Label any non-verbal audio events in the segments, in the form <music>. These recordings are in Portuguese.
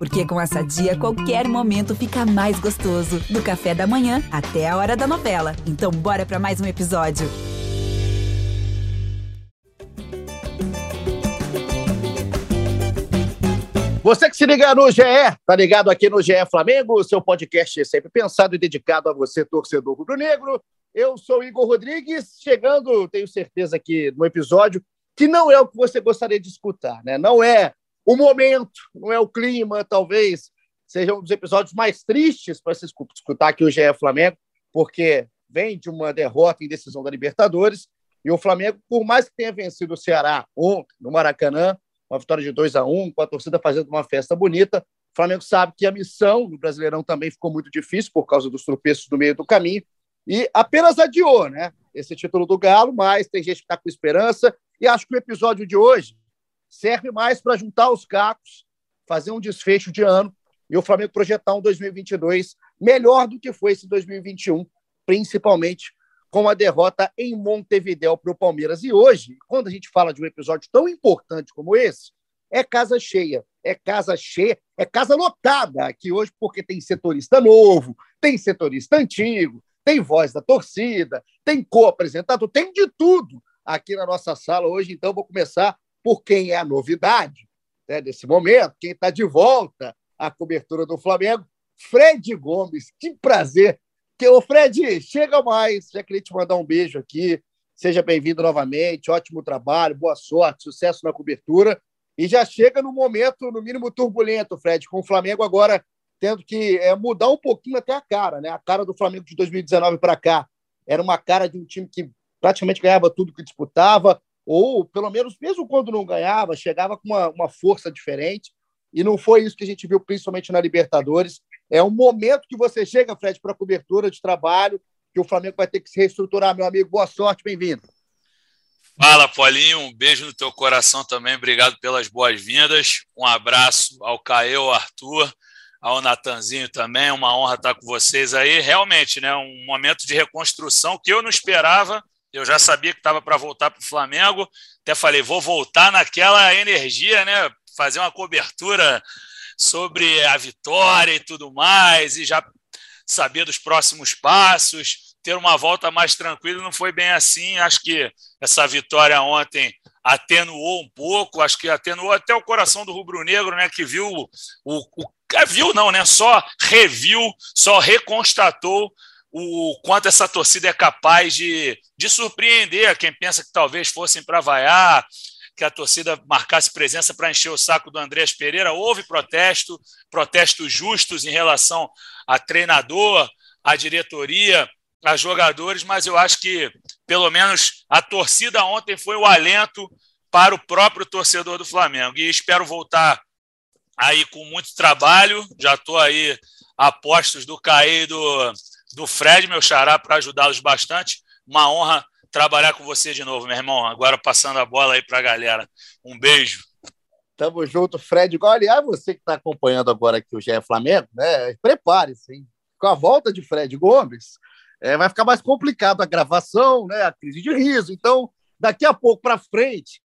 Porque com essa dia, qualquer momento fica mais gostoso. Do café da manhã até a hora da novela. Então, bora para mais um episódio. Você que se liga no GE, tá ligado aqui no GE Flamengo, seu podcast é sempre pensado e dedicado a você, torcedor rubro-negro. Eu sou Igor Rodrigues, chegando, tenho certeza que no episódio que não é o que você gostaria de escutar, né? Não é o momento, não é o clima, talvez seja um dos episódios mais tristes para se escutar aqui o GE Flamengo, porque vem de uma derrota em decisão da Libertadores e o Flamengo, por mais que tenha vencido o Ceará ontem no Maracanã, uma vitória de 2 a 1 com a torcida fazendo uma festa bonita, o Flamengo sabe que a missão no Brasileirão também ficou muito difícil por causa dos tropeços no meio do caminho e apenas adiou, né? Esse título do Galo, mas tem gente que está com esperança e acho que o episódio de hoje serve mais para juntar os cacos, fazer um desfecho de ano e o Flamengo projetar um 2022 melhor do que foi esse 2021, principalmente com a derrota em Montevideo para o Palmeiras. E hoje, quando a gente fala de um episódio tão importante como esse, é casa cheia, é casa cheia, é casa lotada aqui hoje, porque tem setorista novo, tem setorista antigo, tem voz da torcida, tem co-apresentado, tem de tudo aqui na nossa sala hoje. Então, vou começar por quem é a novidade né, desse momento, quem está de volta à cobertura do Flamengo, Fred Gomes. Que prazer! Que, ô, Fred, chega mais. Já queria te mandar um beijo aqui. Seja bem-vindo novamente. Ótimo trabalho, boa sorte, sucesso na cobertura. E já chega no momento, no mínimo, turbulento, Fred, com o Flamengo agora tendo que é, mudar um pouquinho até a cara, né? A cara do Flamengo de 2019 para cá era uma cara de um time que praticamente ganhava tudo que disputava, ou pelo menos, mesmo quando não ganhava, chegava com uma, uma força diferente. E não foi isso que a gente viu, principalmente na Libertadores. É um momento que você chega, Fred, para cobertura de trabalho, que o Flamengo vai ter que se reestruturar, meu amigo. Boa sorte, bem-vindo. Fala, Paulinho. Um beijo no teu coração também. Obrigado pelas boas-vindas. Um abraço ao Caio, ao Arthur ao Natanzinho também, uma honra estar com vocês aí. Realmente, né, um momento de reconstrução que eu não esperava. Eu já sabia que estava para voltar para o Flamengo. Até falei, vou voltar naquela energia, né? Fazer uma cobertura sobre a vitória e tudo mais, e já saber dos próximos passos, ter uma volta mais tranquila. Não foi bem assim. Acho que essa vitória ontem atenuou um pouco, acho que atenuou até o coração do rubro-negro, né, que viu o, o, viu não, né? Só reviu, só reconstatou o quanto essa torcida é capaz de, de surpreender quem pensa que talvez fossem para vaiar, que a torcida marcasse presença para encher o saco do Andrés Pereira. Houve protesto, protestos justos em relação a treinador, a diretoria, a jogadores, mas eu acho que pelo menos a torcida ontem foi o alento para o próprio torcedor do Flamengo. E espero voltar aí com muito trabalho. Já estou aí a postos do Caí e do, do Fred, meu xará, para ajudá-los bastante. Uma honra trabalhar com você de novo, meu irmão. Agora passando a bola aí para a galera. Um beijo. Tamo junto, Fred. Aliás, você que está acompanhando agora aqui o GE Flamengo, né? Prepare-se, Com a volta de Fred Gomes, é, vai ficar mais complicado a gravação, né? A crise de riso. Então, daqui a pouco para frente,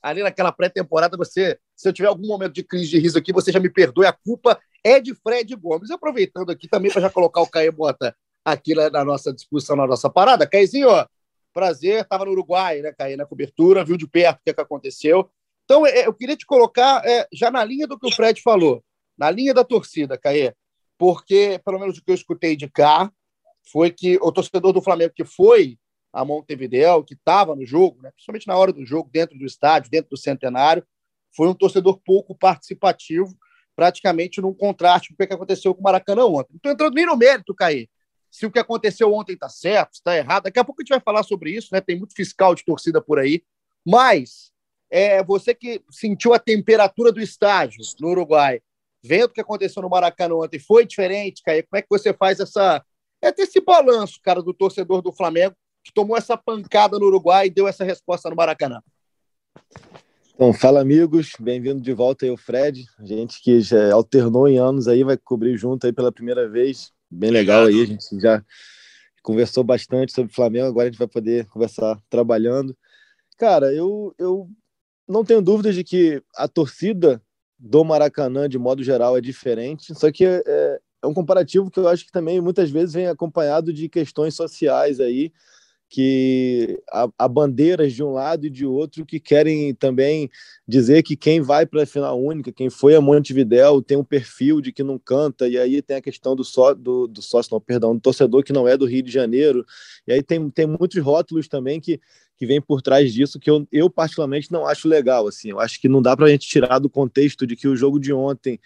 ali naquela pré-temporada, você, se eu tiver algum momento de crise de riso aqui, você já me perdoe, a culpa é de Fred Gomes. Aproveitando aqui também para já colocar o Caio Bota aqui na nossa discussão, na nossa parada. Caiozinho, ó, prazer, estava no Uruguai, né, Caio, na cobertura, viu de perto o que, é que aconteceu. Então, é, eu queria te colocar é, já na linha do que o Fred falou, na linha da torcida, Caê, porque, pelo menos o que eu escutei de cá, foi que o torcedor do Flamengo que foi a Montevideo, que estava no jogo, né, principalmente na hora do jogo, dentro do estádio, dentro do centenário, foi um torcedor pouco participativo, praticamente num contraste com o que aconteceu com o Maracanã ontem. Não estou entrando nem no mérito, Caí, se o que aconteceu ontem está certo, está errado. Daqui a pouco a gente vai falar sobre isso, né? Tem muito fiscal de torcida por aí. Mas é, você que sentiu a temperatura do estádio no Uruguai, vendo o que aconteceu no Maracanã ontem, foi diferente, Caí? Como é que você faz essa. É ter esse balanço, cara, do torcedor do Flamengo que tomou essa pancada no Uruguai e deu essa resposta no Maracanã. Então, fala amigos, bem-vindo de volta aí o Fred, gente que já alternou em anos aí, vai cobrir junto aí pela primeira vez, bem legal Obrigado. aí, a gente já conversou bastante sobre Flamengo, agora a gente vai poder conversar trabalhando. Cara, eu, eu não tenho dúvidas de que a torcida do Maracanã, de modo geral, é diferente. Só que é, é um comparativo que eu acho que também muitas vezes vem acompanhado de questões sociais aí, que há, bandeiras de um lado e de outro que querem também dizer que quem vai para a final única, quem foi a Montevidéu, tem um perfil de que não canta, e aí tem a questão do, só, do, do sócio, não, perdão, do torcedor que não é do Rio de Janeiro, e aí tem, tem muitos rótulos também que, que vem por trás disso que eu, eu particularmente não acho legal, assim, eu acho que não dá para a gente tirar do contexto de que o jogo de ontem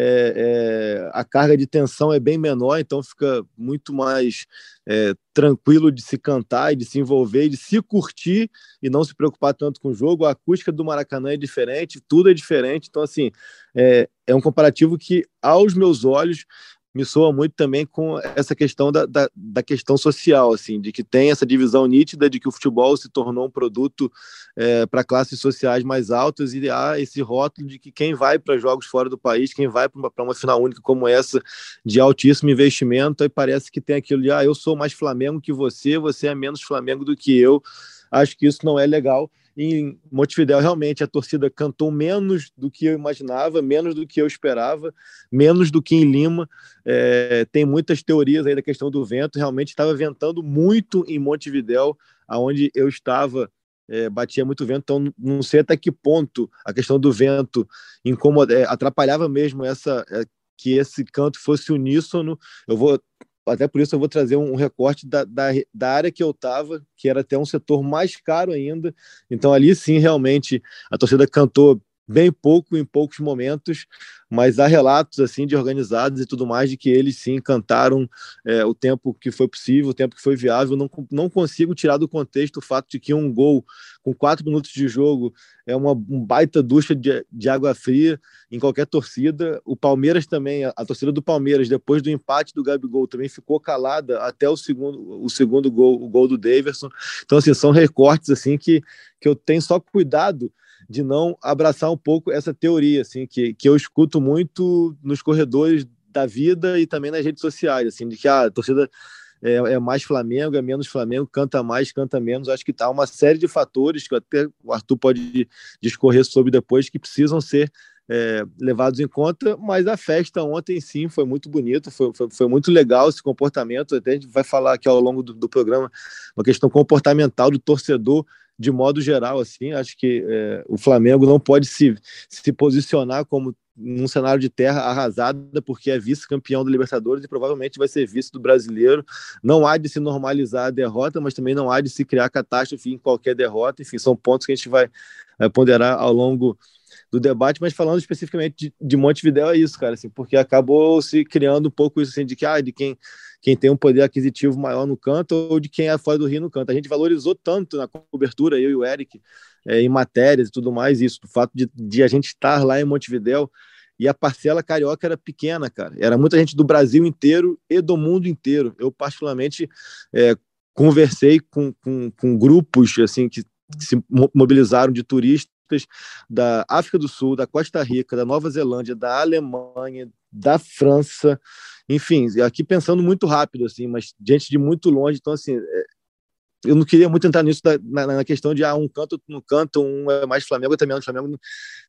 é, é, a carga de tensão é bem menor, então fica muito mais é, tranquilo de se cantar e de se envolver e de se curtir e não se preocupar tanto com o jogo. A acústica do Maracanã é diferente, tudo é diferente. Então, assim, é, é um comparativo que, aos meus olhos, me soa muito também com essa questão da, da, da, questão social, assim, de que tem essa divisão nítida de que o futebol se tornou um produto é, para classes sociais mais altas e há esse rótulo de que quem vai para jogos fora do país, quem vai para uma final única como essa, de altíssimo investimento, aí parece que tem aquilo de, ah, eu sou mais Flamengo que você, você é menos Flamengo do que eu. Acho que isso não é legal em Montevidéu, realmente, a torcida cantou menos do que eu imaginava, menos do que eu esperava, menos do que em Lima. É, tem muitas teorias aí da questão do vento. Realmente estava ventando muito em Montevidéu, aonde eu estava. É, batia muito vento, então não sei até que ponto a questão do vento incomoda, é, atrapalhava mesmo essa é, que esse canto fosse uníssono. Eu vou até por isso eu vou trazer um recorte da, da, da área que eu estava, que era até um setor mais caro ainda. Então, ali sim, realmente, a torcida cantou bem pouco em poucos momentos, mas há relatos assim de organizados e tudo mais de que eles sim cantaram é, o tempo que foi possível, o tempo que foi viável. Não, não consigo tirar do contexto o fato de que um gol com quatro minutos de jogo é uma um baita ducha de, de água fria em qualquer torcida. O Palmeiras também, a, a torcida do Palmeiras, depois do empate do Gabigol, também ficou calada até o segundo, o segundo gol, o gol do Daverson. Então, assim, são recortes assim que, que eu tenho só cuidado de não abraçar um pouco essa teoria, assim, que, que eu escuto muito nos corredores da vida e também nas redes sociais, assim, de que ah, a torcida é, é, mais Flamengo, é menos Flamengo, canta mais, canta menos. Acho que tá uma série de fatores que até o Arthur pode discorrer sobre depois que precisam ser é, levados em conta, mas a festa ontem sim foi muito bonita, foi, foi, foi, muito legal esse comportamento. Até a gente vai falar aqui ao longo do, do programa uma questão comportamental do torcedor de modo geral, assim, acho que é, o Flamengo não pode se, se posicionar como num cenário de terra arrasada, porque é vice-campeão da Libertadores e provavelmente vai ser vice do brasileiro. Não há de se normalizar a derrota, mas também não há de se criar catástrofe em qualquer derrota. Enfim, são pontos que a gente vai, vai ponderar ao longo do debate, mas falando especificamente de, de é isso, cara, assim, porque acabou se criando um pouco isso assim, de que ah, de quem, quem tem um poder aquisitivo maior no canto ou de quem é fora do Rio no canto. A gente valorizou tanto na cobertura, eu e o Eric, é, em matérias e tudo mais, isso, o fato de, de a gente estar lá em Montevidéu e a parcela carioca era pequena, cara. Era muita gente do Brasil inteiro e do mundo inteiro. Eu, particularmente, é, conversei com, com, com grupos assim que se mobilizaram de turistas da África do Sul, da Costa Rica, da Nova Zelândia, da Alemanha, da França, enfim, aqui pensando muito rápido, assim, mas gente de muito longe, então, assim, é, eu não queria muito entrar nisso na, na, questão de ah, um canto no canto, um é mais Flamengo, outro é menos Flamengo,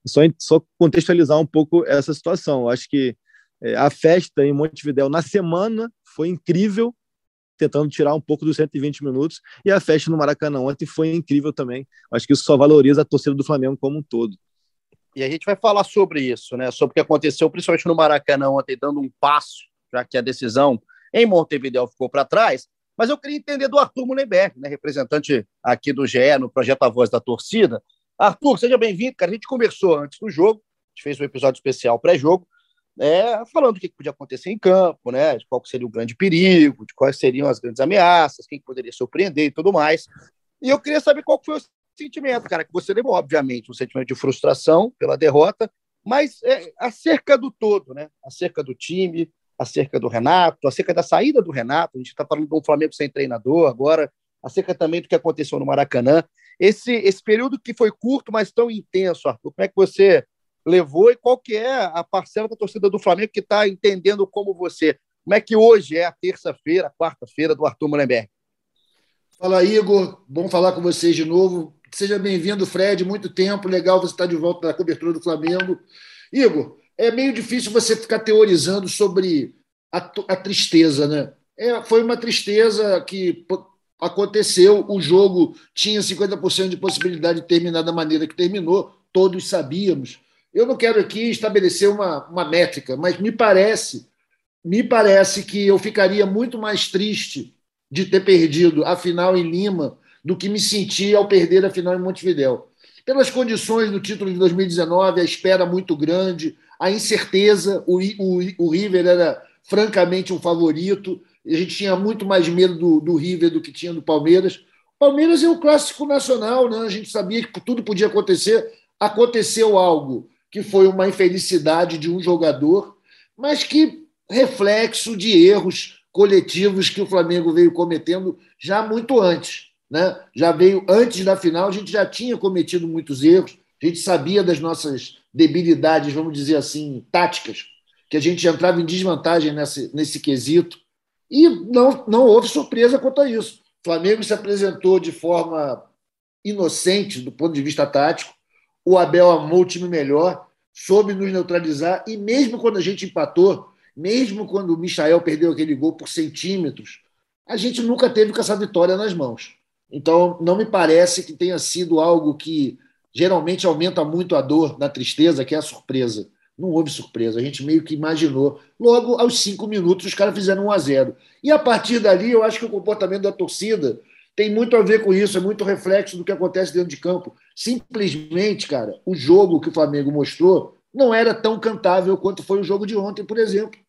só, só contextualizar um pouco essa situação. Eu acho que é, a festa em Montevidéu na semana foi incrível, tentando tirar um pouco dos 120 minutos. E a festa no Maracanã ontem foi incrível também. Acho que isso só valoriza a torcida do Flamengo como um todo. E a gente vai falar sobre isso, né? Sobre o que aconteceu, principalmente no Maracanã ontem, dando um passo, já que a decisão em Montevideo ficou para trás. Mas eu queria entender do Arthur Mullenberg, né? representante aqui do GE no projeto A Voz da Torcida. Arthur, seja bem-vindo, cara. A gente conversou antes do jogo, a gente fez um episódio especial pré-jogo, é, falando o que podia acontecer em campo, né, de qual seria o grande perigo, de quais seriam as grandes ameaças, quem poderia surpreender e tudo mais. E eu queria saber qual foi o sentimento, cara, que você levou, obviamente, um sentimento de frustração pela derrota, mas é, acerca do todo, né, acerca do time, acerca do Renato, acerca da saída do Renato, a gente está falando de um Flamengo sem treinador agora, acerca também do que aconteceu no Maracanã. Esse, esse período que foi curto, mas tão intenso, Arthur, como é que você levou e qual que é a parcela da torcida do Flamengo que está entendendo como você. Como é que hoje é a terça-feira, quarta-feira do Arthur Mullenberg? Fala, Igor. Bom falar com vocês de novo. Seja bem-vindo, Fred. Muito tempo. Legal você estar de volta na cobertura do Flamengo. Igor, é meio difícil você ficar teorizando sobre a, a tristeza, né? É, foi uma tristeza que aconteceu, o jogo tinha 50% de possibilidade de terminar da maneira que terminou, todos sabíamos. Eu não quero aqui estabelecer uma, uma métrica, mas me parece, me parece que eu ficaria muito mais triste de ter perdido a final em Lima do que me senti ao perder a final em Montevidéu. Pelas condições do título de 2019, a espera muito grande, a incerteza, o, o, o River era francamente um favorito, a gente tinha muito mais medo do, do River do que tinha do Palmeiras. O Palmeiras é um clássico nacional, né? a gente sabia que tudo podia acontecer. Aconteceu algo que foi uma infelicidade de um jogador, mas que reflexo de erros coletivos que o Flamengo veio cometendo já muito antes. Né? Já veio antes da final, a gente já tinha cometido muitos erros, a gente sabia das nossas debilidades, vamos dizer assim, táticas, que a gente entrava em desvantagem nesse, nesse quesito. E não, não houve surpresa quanto a isso. O Flamengo se apresentou de forma inocente do ponto de vista tático. O Abel amou o time melhor, soube nos neutralizar. E mesmo quando a gente empatou, mesmo quando o Michael perdeu aquele gol por centímetros, a gente nunca teve com essa vitória nas mãos. Então, não me parece que tenha sido algo que geralmente aumenta muito a dor na tristeza, que é a surpresa. Não houve surpresa, a gente meio que imaginou. Logo, aos cinco minutos, os caras fizeram 1 a 0 E a partir dali, eu acho que o comportamento da torcida tem muito a ver com isso, é muito reflexo do que acontece dentro de campo. Simplesmente, cara, o jogo que o Flamengo mostrou não era tão cantável quanto foi o jogo de ontem, por exemplo.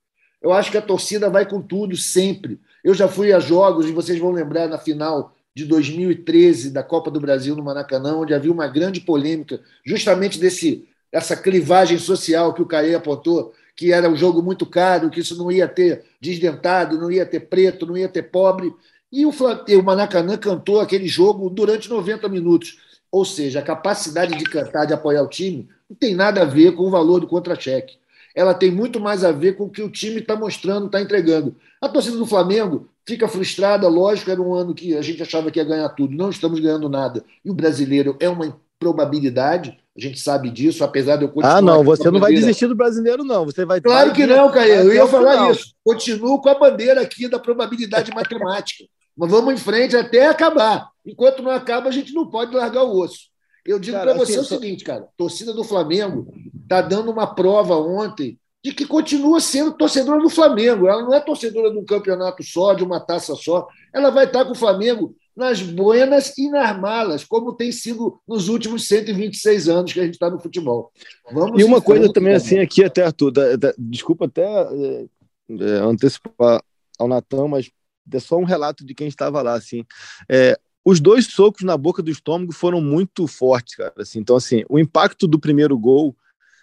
Eu acho que a torcida vai com tudo sempre. Eu já fui a jogos, e vocês vão lembrar na final de 2013 da Copa do Brasil no Maracanã, onde havia uma grande polêmica justamente desse essa clivagem social que o Caê apontou, que era um jogo muito caro, que isso não ia ter desdentado, não ia ter preto, não ia ter pobre. E o, o Maracanã cantou aquele jogo durante 90 minutos. Ou seja, a capacidade de cantar, de apoiar o time, não tem nada a ver com o valor do contra-cheque. Ela tem muito mais a ver com o que o time está mostrando, está entregando. A torcida do Flamengo fica frustrada, lógico, era um ano que a gente achava que ia ganhar tudo, não estamos ganhando nada. E o brasileiro é uma probabilidade, a gente sabe disso, apesar de eu continuar. Ah, não, você não vai desistir do brasileiro, não. Você vai. Claro que não, Caio. Eu ia falar final. isso. Continuo com a bandeira aqui da probabilidade matemática. Mas vamos em frente até acabar. Enquanto não acaba, a gente não pode largar o osso. Eu digo para você assim, o seguinte, cara: torcida do Flamengo está dando uma prova ontem de que continua sendo torcedora do Flamengo. Ela não é torcedora de um campeonato só, de uma taça só. Ela vai estar com o Flamengo nas buenas e nas malas, como tem sido nos últimos 126 anos que a gente está no futebol. Vamos e uma coisa também assim aqui até, Arthur, da, da, desculpa até é, é, antecipar ao Natan, mas é só um relato de quem estava lá, assim, é, os dois socos na boca do estômago foram muito fortes, cara, assim, então assim, o impacto do primeiro gol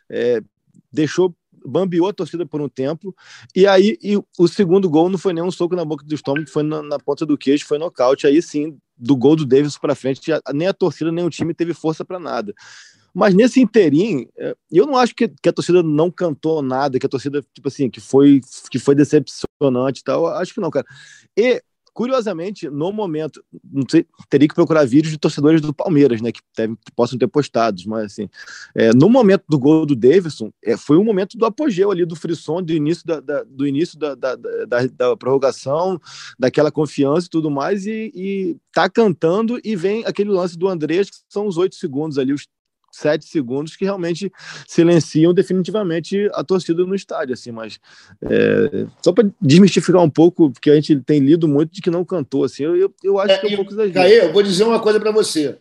é, deixou bambiou a torcida por um tempo, e aí e o segundo gol não foi nem um soco na boca do estômago, foi na, na ponta do queixo, foi nocaute, aí sim, do gol do Davis para frente, nem a torcida, nem o time teve força para nada. Mas nesse interim, é, eu não acho que, que, a torcida não cantou nada, que a torcida, tipo assim, que foi, que foi decepcionante e tal. Acho que não, cara. E Curiosamente, no momento, não sei, teria que procurar vídeos de torcedores do Palmeiras, né, que, deve, que possam ter postados, mas assim, é, no momento do gol do Davidson, é, foi um momento do apogeu ali do frisson, do início da, da do início da, da, da, da, prorrogação, daquela confiança e tudo mais, e, e tá cantando e vem aquele lance do Andrés, que são os oito segundos ali, os sete segundos que realmente silenciam definitivamente a torcida no estádio, assim, mas é, só para desmistificar um pouco, porque a gente tem lido muito de que não cantou, assim, eu, eu acho é, que é um pouco exagero. Caê, eu vou dizer uma coisa para você,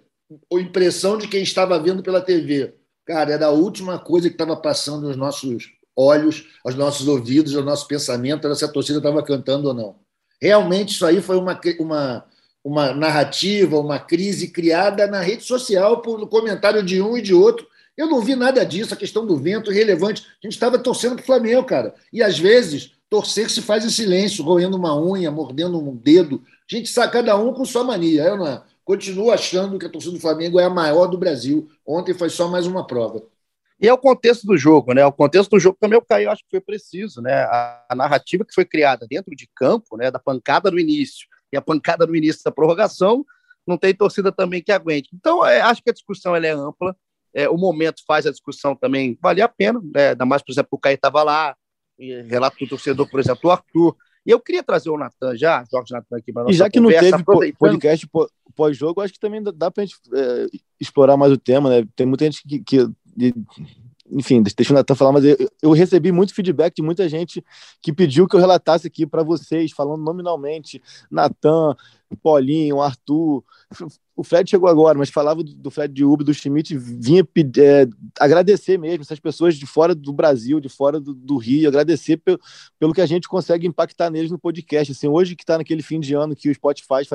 a impressão de quem estava vendo pela TV, cara, era a última coisa que estava passando nos nossos olhos, aos nossos ouvidos, ao nosso pensamento, era se a torcida estava cantando ou não. Realmente isso aí foi uma, uma uma narrativa, uma crise criada na rede social por comentário de um e de outro. Eu não vi nada disso, a questão do vento irrelevante. A gente estava torcendo para o Flamengo, cara. E às vezes torcer se faz em silêncio, roendo uma unha, mordendo um dedo. A gente sabe cada um com sua mania. Eu não continuo achando que a torcida do Flamengo é a maior do Brasil. Ontem foi só mais uma prova. E é o contexto do jogo, né? O contexto do jogo também o Caio acho que foi preciso, né? A, a narrativa que foi criada dentro de campo, né? Da pancada no início, e a pancada no início da prorrogação, não tem torcida também que aguente. Então, é, acho que a discussão ela é ampla. é, o momento faz a discussão também valer a pena, né? ainda mais, por exemplo, o Caio estava lá, relato do torcedor, por exemplo, o Arthur. E eu queria trazer o Natan já, Jorge Natan aqui para nossa E já que conversa, não teve podcast pós-jogo, acho que também dá para a gente é, explorar mais o tema, né? Tem muita gente que, que enfim, deixa o Natan falar, mas eu, eu, recebi muito feedback de muita gente que pediu que eu relatasse aqui para vocês, falando nominalmente, Natan, Paulinho, Arthur, o Fred chegou agora, mas falava do, Fred de Uber, do Schmidt, vinha é, agradecer mesmo essas pessoas de fora do Brasil, de fora do, do Rio, agradecer pelo, pelo que a gente consegue impactar neles no podcast. Assim, hoje que está naquele fim de ano que o Spotify faz,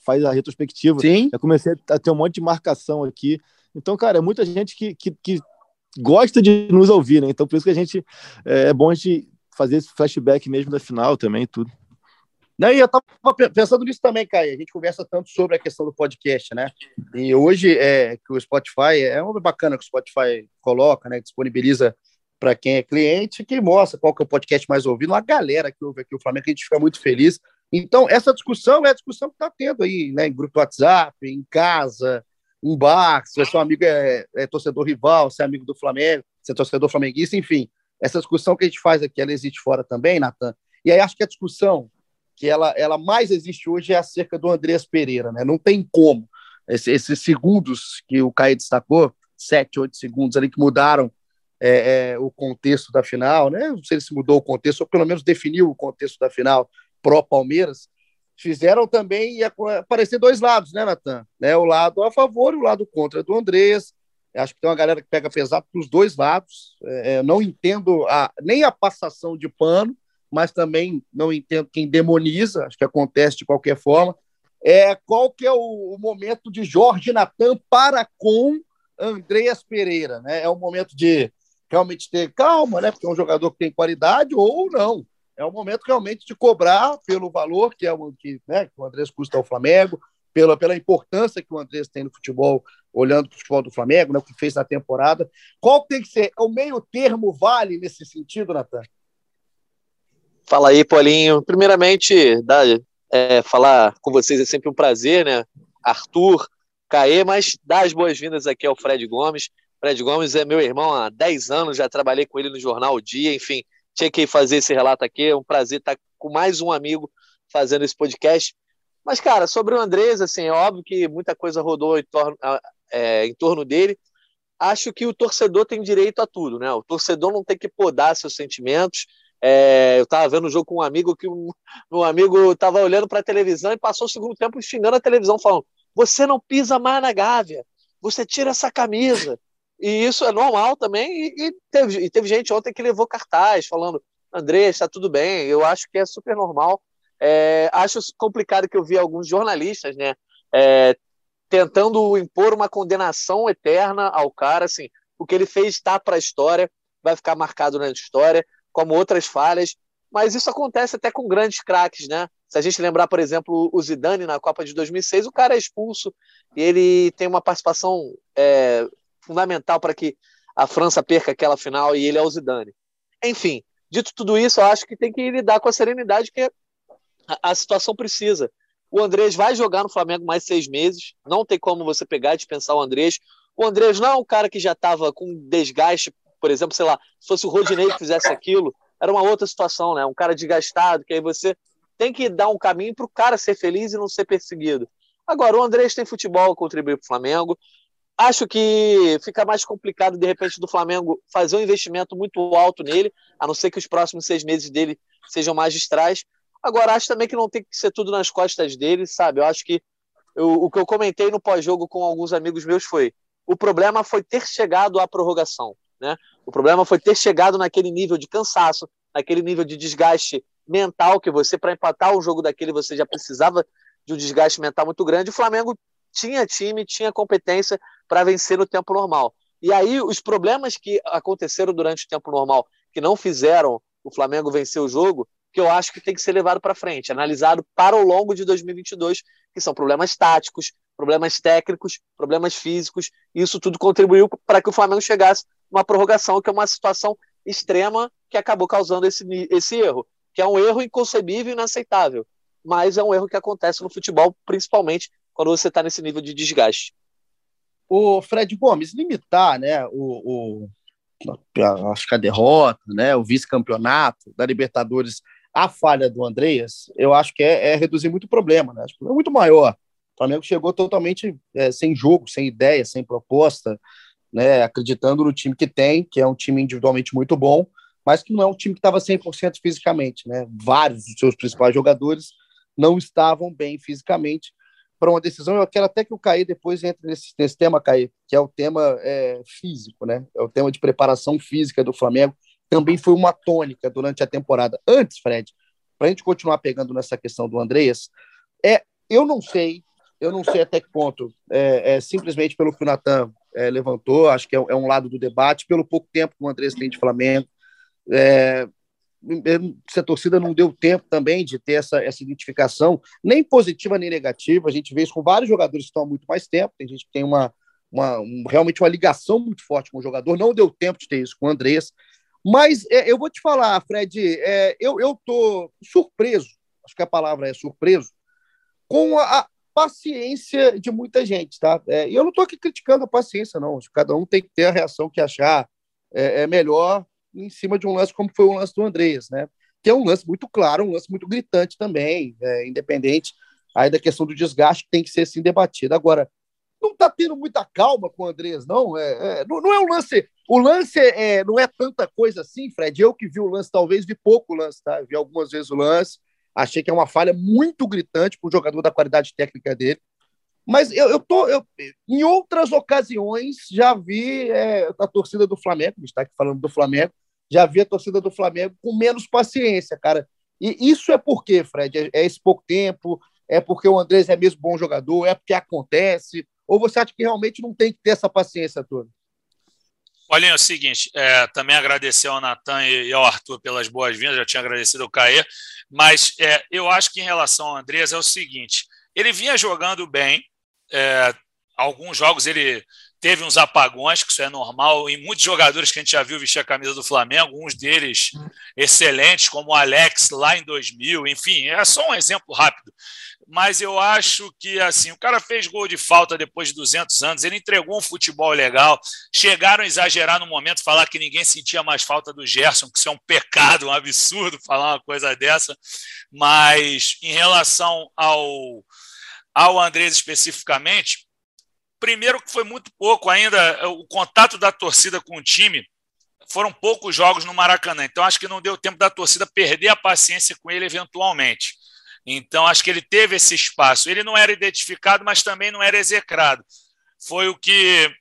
faz a retrospectiva, Sim. eu comecei a ter um monte de marcação aqui. Então, cara, é muita gente que, que, que gosta de nos ouvir, né? Então, por isso que a gente é, é bom a gente fazer esse flashback mesmo da final também, tudo. Não, e eu estava pensando nisso também, Caio. A gente conversa tanto sobre a questão do podcast, né? E hoje é que o Spotify é uma bacana que o Spotify coloca, né? Disponibiliza para quem é cliente, que mostra qual que é o podcast mais ouvido. A galera que ouve aqui o Flamengo, a gente fica muito feliz. Então, essa discussão é a discussão que está tendo aí, né? Em grupo WhatsApp, em casa, um bar, se seu amigo é, é, torcedor rival, se é amigo do Flamengo, se é torcedor flamenguista, enfim. Essa discussão que a gente faz aqui, ela existe fora também, Natan. E aí acho que a discussão que ela, ela mais existe hoje é acerca do Andreas Pereira, né? Não tem como. Esse, esses segundos que o Caio destacou, sete, oito segundos ali que mudaram é, é, o contexto da final, né? Não sei se mudou o contexto, ou pelo menos definiu o contexto da final pró-Palmeiras fizeram também aparecer dois lados, né, Natan? Né, o lado a favor e o lado contra do Andrés. Acho que tem uma galera que pega pesado dos dois lados. É, não entendo a, nem a passação de pano, mas também não entendo quem demoniza. Acho que acontece de qualquer forma. É, qual que é o, o momento de Jorge Natan para com Andreas Pereira? Né? É o momento de realmente ter calma, né? Porque é um jogador que tem qualidade ou não é o momento realmente de cobrar pelo valor que é o que, né, que o Andrés custa ao Flamengo, pela, pela importância que o Andrés tem no futebol, olhando para o futebol do Flamengo, né, o que fez na temporada. Qual tem que ser? O meio termo vale nesse sentido, Natan? Fala aí, Paulinho. Primeiramente, dá, é, falar com vocês é sempre um prazer, né? Arthur, Caê, mas dar as boas-vindas aqui ao Fred Gomes. Fred Gomes é meu irmão há 10 anos, já trabalhei com ele no Jornal o Dia, enfim, tinha que fazer esse relato aqui. É um prazer estar com mais um amigo fazendo esse podcast. Mas, cara, sobre o Andrés, assim, é óbvio que muita coisa rodou em torno, é, em torno dele. Acho que o torcedor tem direito a tudo, né? O torcedor não tem que podar seus sentimentos. É, eu estava vendo um jogo com um amigo que um, um amigo estava olhando para a televisão e passou o segundo tempo xingando a televisão, falando: Você não pisa mais na Gávea, você tira essa camisa. E isso é normal também. E, e, teve, e teve gente ontem que levou cartaz falando: André, está tudo bem. Eu acho que é super normal. É, acho complicado que eu vi alguns jornalistas, né, é, tentando impor uma condenação eterna ao cara. Assim, o que ele fez está para a história, vai ficar marcado na história, como outras falhas. Mas isso acontece até com grandes craques, né? Se a gente lembrar, por exemplo, o Zidane na Copa de 2006, o cara é expulso e ele tem uma participação é, fundamental para que a França perca aquela final e ele é o Zidane. Enfim, dito tudo isso, eu acho que tem que lidar com a serenidade que a, situação precisa. O Andrés vai jogar no Flamengo mais seis meses, não tem como você pegar e dispensar o Andrés. O Andrés não é um cara que já estava com desgaste, por exemplo, sei lá, se fosse o Rodinei que fizesse aquilo, era uma outra situação, né? Um cara desgastado, que aí você tem que dar um caminho para o cara ser feliz e não ser perseguido. Agora, o Andrés tem futebol a contribuir para o Flamengo. Acho que fica mais complicado, de repente, do Flamengo fazer um investimento muito alto nele, a não ser que os próximos seis meses dele sejam magistrais. Agora, acho também que não tem que ser tudo nas costas dele, sabe? Eu acho que eu, o que eu comentei no pós-jogo com alguns amigos meus foi: o problema foi ter chegado à prorrogação, né? O problema foi ter chegado naquele nível de cansaço, naquele nível de desgaste mental que você, para empatar o jogo daquele, você já precisava de um desgaste mental muito grande. O Flamengo tinha time, tinha competência para vencer no tempo normal. E aí, os problemas que aconteceram durante o tempo normal, que não fizeram o Flamengo vencer o jogo, que eu acho que tem que ser levado para frente, analisado para o longo de 2022, que são problemas táticos, problemas técnicos, problemas físicos, isso tudo contribuiu para que o Flamengo chegasse uma prorrogação, que é uma situação extrema que acabou causando esse, esse erro, que é um erro inconcebível e inaceitável, mas é um erro que acontece no futebol, principalmente quando você está nesse nível de desgaste. O Fred Gomes limitar, né, o, o acho que a derrota, né, o vice-campeonato da Libertadores, a falha do Andreas, eu acho que é, é reduzir muito o problema, né? Acho que é muito maior. O Flamengo chegou totalmente é, sem jogo, sem ideia, sem proposta, né, acreditando no time que tem, que é um time individualmente muito bom, mas que não é um time que estava 100% fisicamente. Né? Vários dos seus principais jogadores não estavam bem fisicamente para uma decisão. Eu quero até que o Caí depois entre nesse, nesse tema, Caí, que é o tema é, físico, né? é o tema de preparação física do Flamengo. Também foi uma tônica durante a temporada. Antes, Fred, para a gente continuar pegando nessa questão do Andreas, é, eu não sei, eu não sei até que ponto, é, é simplesmente pelo que o Natan é, levantou, acho que é, é, um lado do debate, pelo pouco tempo que o Andrés tem de Flamengo. É, se a torcida não deu tempo também de ter essa, essa identificação, nem positiva nem negativa. A gente vê isso com vários jogadores que estão há muito mais tempo. Tem gente que tem uma, uma um, realmente uma ligação muito forte com o jogador. Não deu tempo de ter isso com o Andrés. Mas é, eu vou te falar, Fred, é, eu estou surpreso, acho que a palavra é surpreso, com a, paciência de muita gente, tá? É, e eu não estou aqui criticando a paciência, não. Cada um tem que ter a reação que achar é, é, melhor em cima de um lance como foi o lance do Andreas, né? Que é um lance muito claro, um lance muito gritante também, é, independente aí da questão do desgaste que tem que ser assim debatido. Agora, não está tendo muita calma com o Andreas, não. É, é, não, não, é um lance. O lance é, não é tanta coisa assim, Fred. Eu que vi o lance, talvez vi pouco o lance, tá? Vi algumas vezes o lance. Achei que é uma falha muito gritante para o jogador da qualidade técnica dele. Mas eu, eu tô. Eu, em outras ocasiões, já vi é, a torcida do Flamengo, está aqui falando do Flamengo, já vi a torcida do Flamengo com menos paciência, cara. E isso é por quê, Fred? É, é esse pouco tempo? É porque o Andrés é mesmo bom jogador? É porque acontece? Ou você acha que realmente não tem que ter essa paciência toda? Olha, é o seguinte, é, também agradecer ao Natan e ao Arthur pelas boas-vindas, já tinha agradecido ao Caê, mas é, eu acho que em relação ao Andrés é o seguinte, ele vinha jogando bem, é, alguns jogos ele teve uns apagões, que isso é normal, em muitos jogadores que a gente já viu vestir a camisa do Flamengo, alguns deles excelentes, como o Alex lá em 2000, enfim, é só um exemplo rápido. Mas eu acho que assim, o cara fez gol de falta depois de 200 anos, ele entregou um futebol legal. Chegaram a exagerar no momento, falar que ninguém sentia mais falta do Gerson, que isso é um pecado, um absurdo falar uma coisa dessa. Mas em relação ao, ao Andrés especificamente, Primeiro que foi muito pouco ainda é, o contato da torcida com o time. Foram poucos jogos no Maracanã, então acho que não deu tempo da torcida perder a paciência com ele eventualmente. Então acho que ele teve esse espaço. Ele não era identificado, mas também não era execrado. Foi o que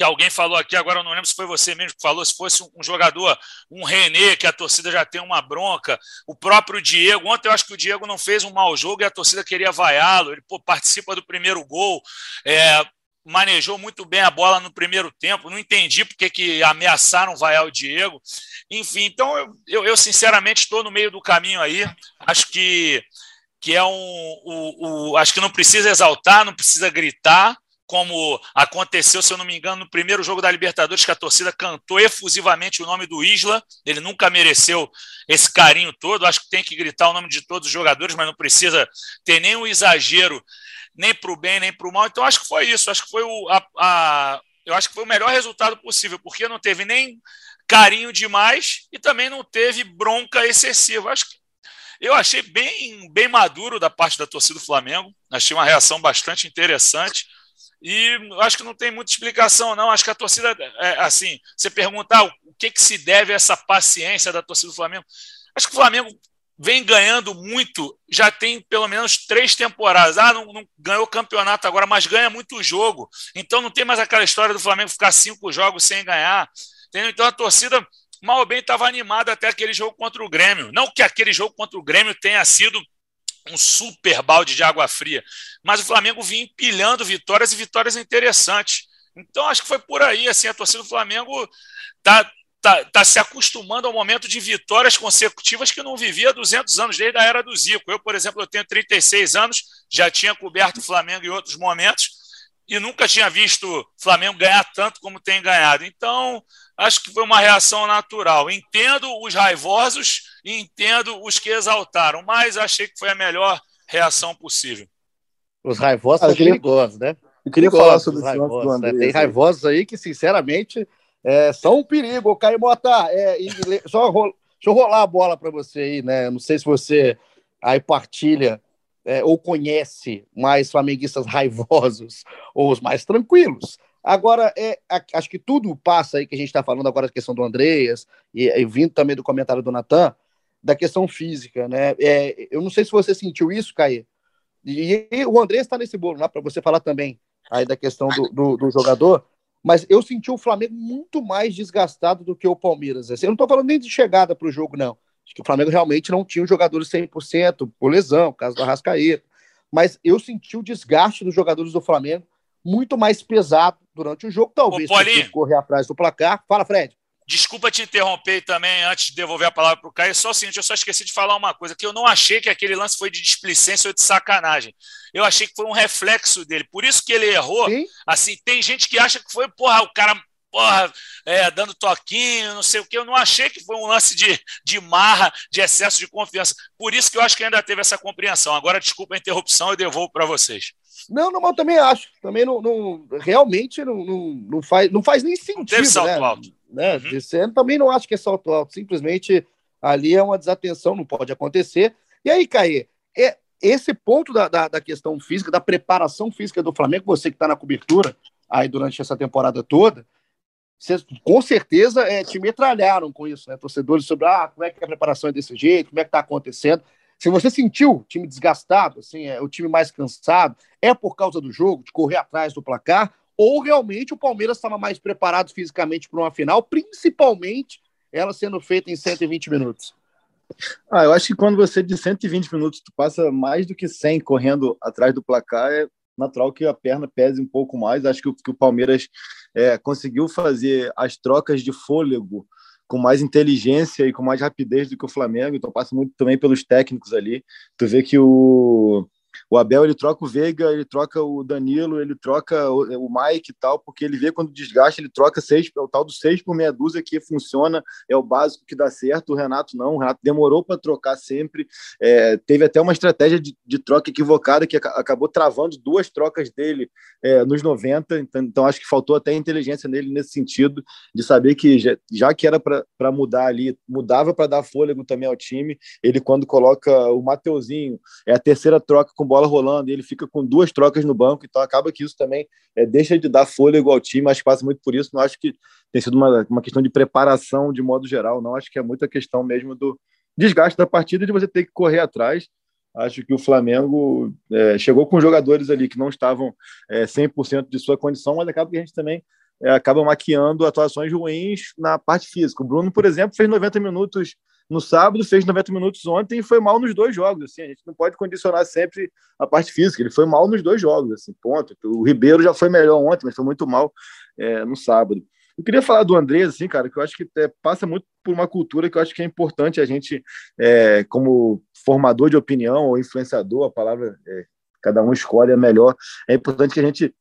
que alguém falou aqui, agora eu não lembro se foi você mesmo que falou, se fosse um jogador, um René, que a torcida já tem uma bronca, o próprio Diego, ontem eu acho que o Diego não fez um mau jogo e a torcida queria vaiá-lo, ele pô, participa do primeiro gol, é, manejou muito bem a bola no primeiro tempo, não entendi porque que ameaçaram vaiar o Diego, enfim, então eu, eu, eu sinceramente estou no meio do caminho aí, acho que que é um, o, acho que não precisa exaltar, não precisa gritar, como aconteceu, se eu não me engano, no primeiro jogo da Libertadores, que a torcida cantou efusivamente o nome do Isla. Ele nunca mereceu esse carinho todo. Acho que tem que gritar o nome de todos os jogadores, mas não precisa ter nenhum exagero, nem para o bem, nem para o mal. Então, acho que foi isso. Acho que foi o, a, a, eu acho que foi o melhor resultado possível, porque não teve nem carinho demais e também não teve bronca excessiva. Acho que eu achei bem, bem maduro da parte da torcida do Flamengo. Achei uma reação bastante interessante. E acho que não tem muita explicação, não. Acho que a torcida, é, assim, você perguntar o que, que se deve a essa paciência da torcida do Flamengo. Acho que o Flamengo vem ganhando muito, já tem pelo menos três temporadas. Ah, não, não ganhou campeonato agora, mas ganha muito jogo. Então não tem mais aquela história do Flamengo ficar cinco jogos sem ganhar. Entendeu? Então a torcida, mal ou bem, estava animada até aquele jogo contra o Grêmio. Não que aquele jogo contra o Grêmio tenha sido um super balde de água fria. Mas o Flamengo vinha empilhando vitórias e vitórias interessantes. Então acho que foi por aí. Assim, a torcida do Flamengo está tá, tá se acostumando ao momento de vitórias consecutivas que não vivia há 200 anos, desde a era do Zico. Eu, por exemplo, eu tenho 36 anos, já tinha coberto o Flamengo em outros momentos e nunca tinha visto o Flamengo ganhar tanto como tem ganhado. Então, acho que foi uma reação natural. Entendo os raivosos e entendo os que exaltaram, mas achei que foi a melhor reação possível. Os raivosos são queria... perigosos, né? Eu queria falar sobre esse lance do André. Né? Tem raivosos aí que, sinceramente, é, são um perigo. Caimota, é, <laughs> só deixa eu rolar a bola para você aí, né? Não sei se você aí partilha é, ou conhece mais flamenguistas raivosos <laughs> ou os mais tranquilos. Agora, é, acho que tudo passa aí que a gente está falando agora da questão do Andreas, e, e, vindo também do comentário do Natan, da questão física, né? É, eu não sei se você sentiu isso, Caí. E, e o Andrés está nesse bolo, né? Para você falar também aí da questão do, do, do, jogador, mas eu senti o Flamengo muito mais desgastado do que o Palmeiras. Assim, eu não estou falando nem de chegada para o jogo, não. Acho que o Flamengo realmente não tinha os jogadores 100%, por lesão, caso do Arrascaeta. Mas eu senti o desgaste dos jogadores do Flamengo muito mais pesado durante o jogo, talvez Ô, correr atrás do placar. Fala, Fred. Desculpa te interromper também antes de devolver a palavra para o Caio. Só o seguinte, eu só esqueci de falar uma coisa, que eu não achei que aquele lance foi de displicência ou de sacanagem. Eu achei que foi um reflexo dele. Por isso que ele errou. Sim. Assim, tem gente que acha que foi, porra, o cara porra, é, dando toquinho, não sei o que. Eu não achei que foi um lance de, de marra, de excesso de confiança. Por isso que eu acho que ainda teve essa compreensão. Agora, desculpa a interrupção, eu devolvo para vocês. Não, não, eu também acho. Também não, não realmente não, não, não, faz, não faz nem sentido. Não salto né? alto. Né? Uhum. também não acho que é salto alto. Simplesmente ali é uma desatenção, não pode acontecer. E aí, Caê, é, esse ponto da, da, da questão física, da preparação física do Flamengo, você que está na cobertura aí durante essa temporada toda, vocês com certeza é, te metralharam com isso, né? Torcedores sobre ah, como é que a preparação é desse jeito, como é que está acontecendo. Se você sentiu o time desgastado, assim, é, o time mais cansado, é por causa do jogo, de correr atrás do placar, ou realmente o Palmeiras estava mais preparado fisicamente para uma final, principalmente ela sendo feita em 120 minutos? Ah, eu acho que quando você de 120 minutos tu passa mais do que 100 correndo atrás do placar, é natural que a perna pese um pouco mais. Acho que o, que o Palmeiras é, conseguiu fazer as trocas de fôlego com mais inteligência e com mais rapidez do que o Flamengo, então passa muito também pelos técnicos ali. Tu vê que o o Abel ele troca o Veiga, ele troca o Danilo, ele troca o, Mike e tal, porque ele vê quando desgasta, ele troca seis, é o tal do seis por meia dúzia que funciona, é o básico que dá certo. O Renato não, o Renato demorou para trocar sempre. É, teve até uma estratégia de, de, troca equivocada que acabou travando duas trocas dele é, nos 90, então, então, acho que faltou até inteligência nele nesse sentido, de saber que já, já que era para mudar ali, mudava para dar fôlego também ao time. Ele, quando coloca o Mateuzinho, é a terceira troca com bola rolando e ele fica com duas trocas no banco, então acaba que isso também é, deixa de dar fôlego ao time, acho que passa muito por isso, não acho que tem sido uma, uma questão de preparação de modo geral, não acho que é muita questão mesmo do desgaste da partida de você ter que correr atrás, acho que o Flamengo é, chegou com jogadores ali que não estavam é, 100% de sua condição, mas acaba que a gente também é, acaba maquiando atuações ruins na parte física. O Bruno, por exemplo, fez 90 minutos no sábado, fez 90 minutos ontem e foi mal nos dois jogos. Assim, a gente não pode condicionar sempre a parte física. Ele foi mal nos dois jogos, assim, ponto. O Ribeiro já foi melhor ontem, mas foi muito mal é, no sábado. Eu queria falar do Andrés, assim, cara, que eu acho que é, passa muito por uma cultura que eu acho que é importante a gente, é, como formador de opinião ou influenciador, a palavra é, cada um escolhe a melhor, é importante que a gente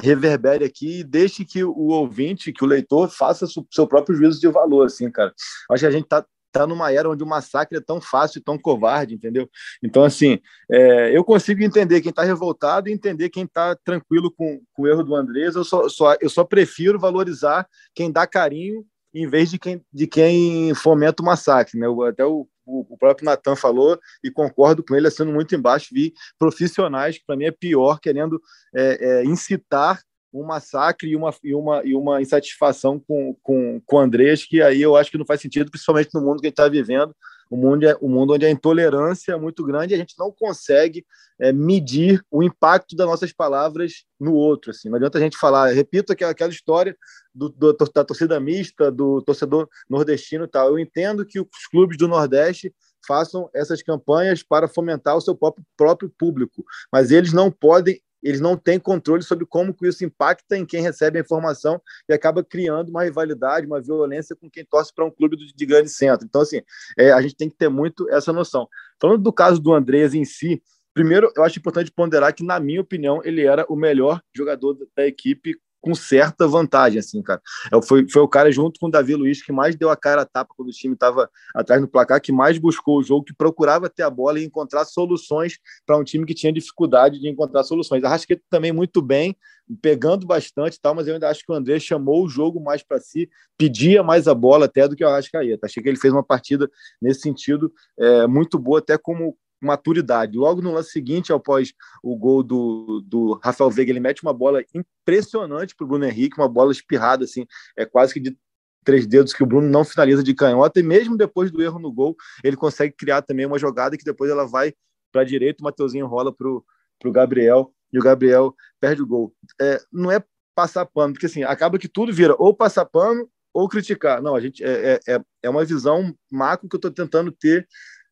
reverbere aqui e deixe que o ouvinte, que o leitor faça seu próprio juízo de valor, assim, cara. Acho que a gente tá tá numa era onde o massacre é tão fácil e tão covarde, entendeu? Então, assim, é, eu consigo entender quem está revoltado e entender quem está tranquilo com, com o erro do Andrés. Eu só, só, eu só prefiro valorizar quem dá carinho em vez de quem, de quem fomenta o massacre, né? Até o, o, próprio Natan falou e concordo com ele, sendo muito embaixo, vi profissionais, que para mim é pior, querendo é, é, incitar um massacre e uma, e uma, e uma insatisfação com, com, com o Andrés, que aí eu acho que não faz sentido, principalmente no mundo que a gente está vivendo, o mundo, é, o mundo onde a intolerância é muito grande e a gente não consegue é, medir o impacto das nossas palavras no outro. Assim. Não adianta a gente falar, repito aquela, aquela história do, do, da torcida mista, do torcedor nordestino e tal. Eu entendo que os clubes do Nordeste façam essas campanhas para fomentar o seu próprio, próprio público, mas eles não podem eles não têm controle sobre como que isso impacta em quem recebe a informação e acaba criando uma rivalidade, uma violência com quem torce para um clube de grande centro. Então, assim, é, a gente tem que ter muito essa noção. Falando do caso do Andrés em si, primeiro, eu acho importante ponderar que, na minha opinião, ele era o melhor jogador da equipe com certa vantagem, assim, cara. É, foi, foi o cara, junto com o Davi Luiz, que mais deu a cara a tapa quando o time estava atrás no placar, que mais buscou o jogo, que procurava ter a bola e encontrar soluções para um time que tinha dificuldade de encontrar soluções. A Rasqueta também muito bem, pegando bastante tal, mas eu ainda acho que o André chamou o jogo mais para si, pedia mais a bola até do que o Arrascaeta. Achei que ele fez uma partida nesse sentido é, muito boa, até como maturidade. Logo no lance seguinte, após o gol do, do Rafael Veiga, ele mete uma bola impressionante para o Bruno Henrique, uma bola espirrada, assim, é quase que de três dedos que o Bruno não finaliza de canhota, e mesmo depois do erro no gol, ele consegue criar também uma jogada que depois ela vai para a direita, o Mateuzinho rola para o Gabriel, e o Gabriel perde o gol. É, não é passar pano, porque assim, acaba que tudo vira ou passar pano ou criticar. Não, a gente é, é, é, é uma visão macro que eu estou tentando ter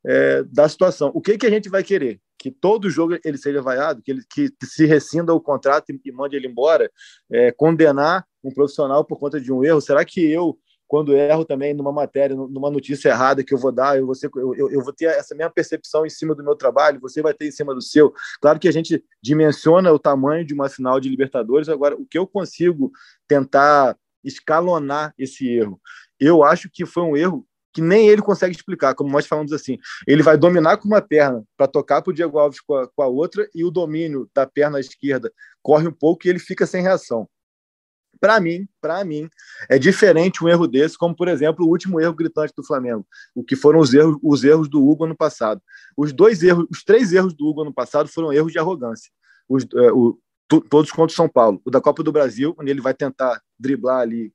é, da situação. O que, que a gente vai querer? Que todo jogo ele seja vaiado, que ele que, se rescinda o contrato e, e mande ele embora, é, condenar um profissional por conta de um erro? Será que eu, quando erro também numa matéria, numa notícia errada que eu vou dar, eu vou, ser, eu, eu, eu vou ter essa mesma percepção em cima do meu trabalho, você vai ter em cima do seu? Claro que a gente dimensiona o tamanho de uma final de Libertadores, agora o que eu consigo tentar escalonar esse erro? Eu acho que foi um erro que nem ele consegue explicar, como nós falamos assim. Ele vai dominar com uma perna para tocar para o Diego Alves com a, com a, outra, e o domínio da perna esquerda corre um pouco e ele fica sem reação. Para mim, para mim, é diferente um erro desse, como por exemplo o último erro gritante do Flamengo, o que foram os erros, os erros do Hugo ano passado. Os dois erros, os três erros do Hugo ano passado foram erros de arrogância. Os, é, o, todos contra o São Paulo. O da Copa do Brasil, onde ele vai tentar driblar ali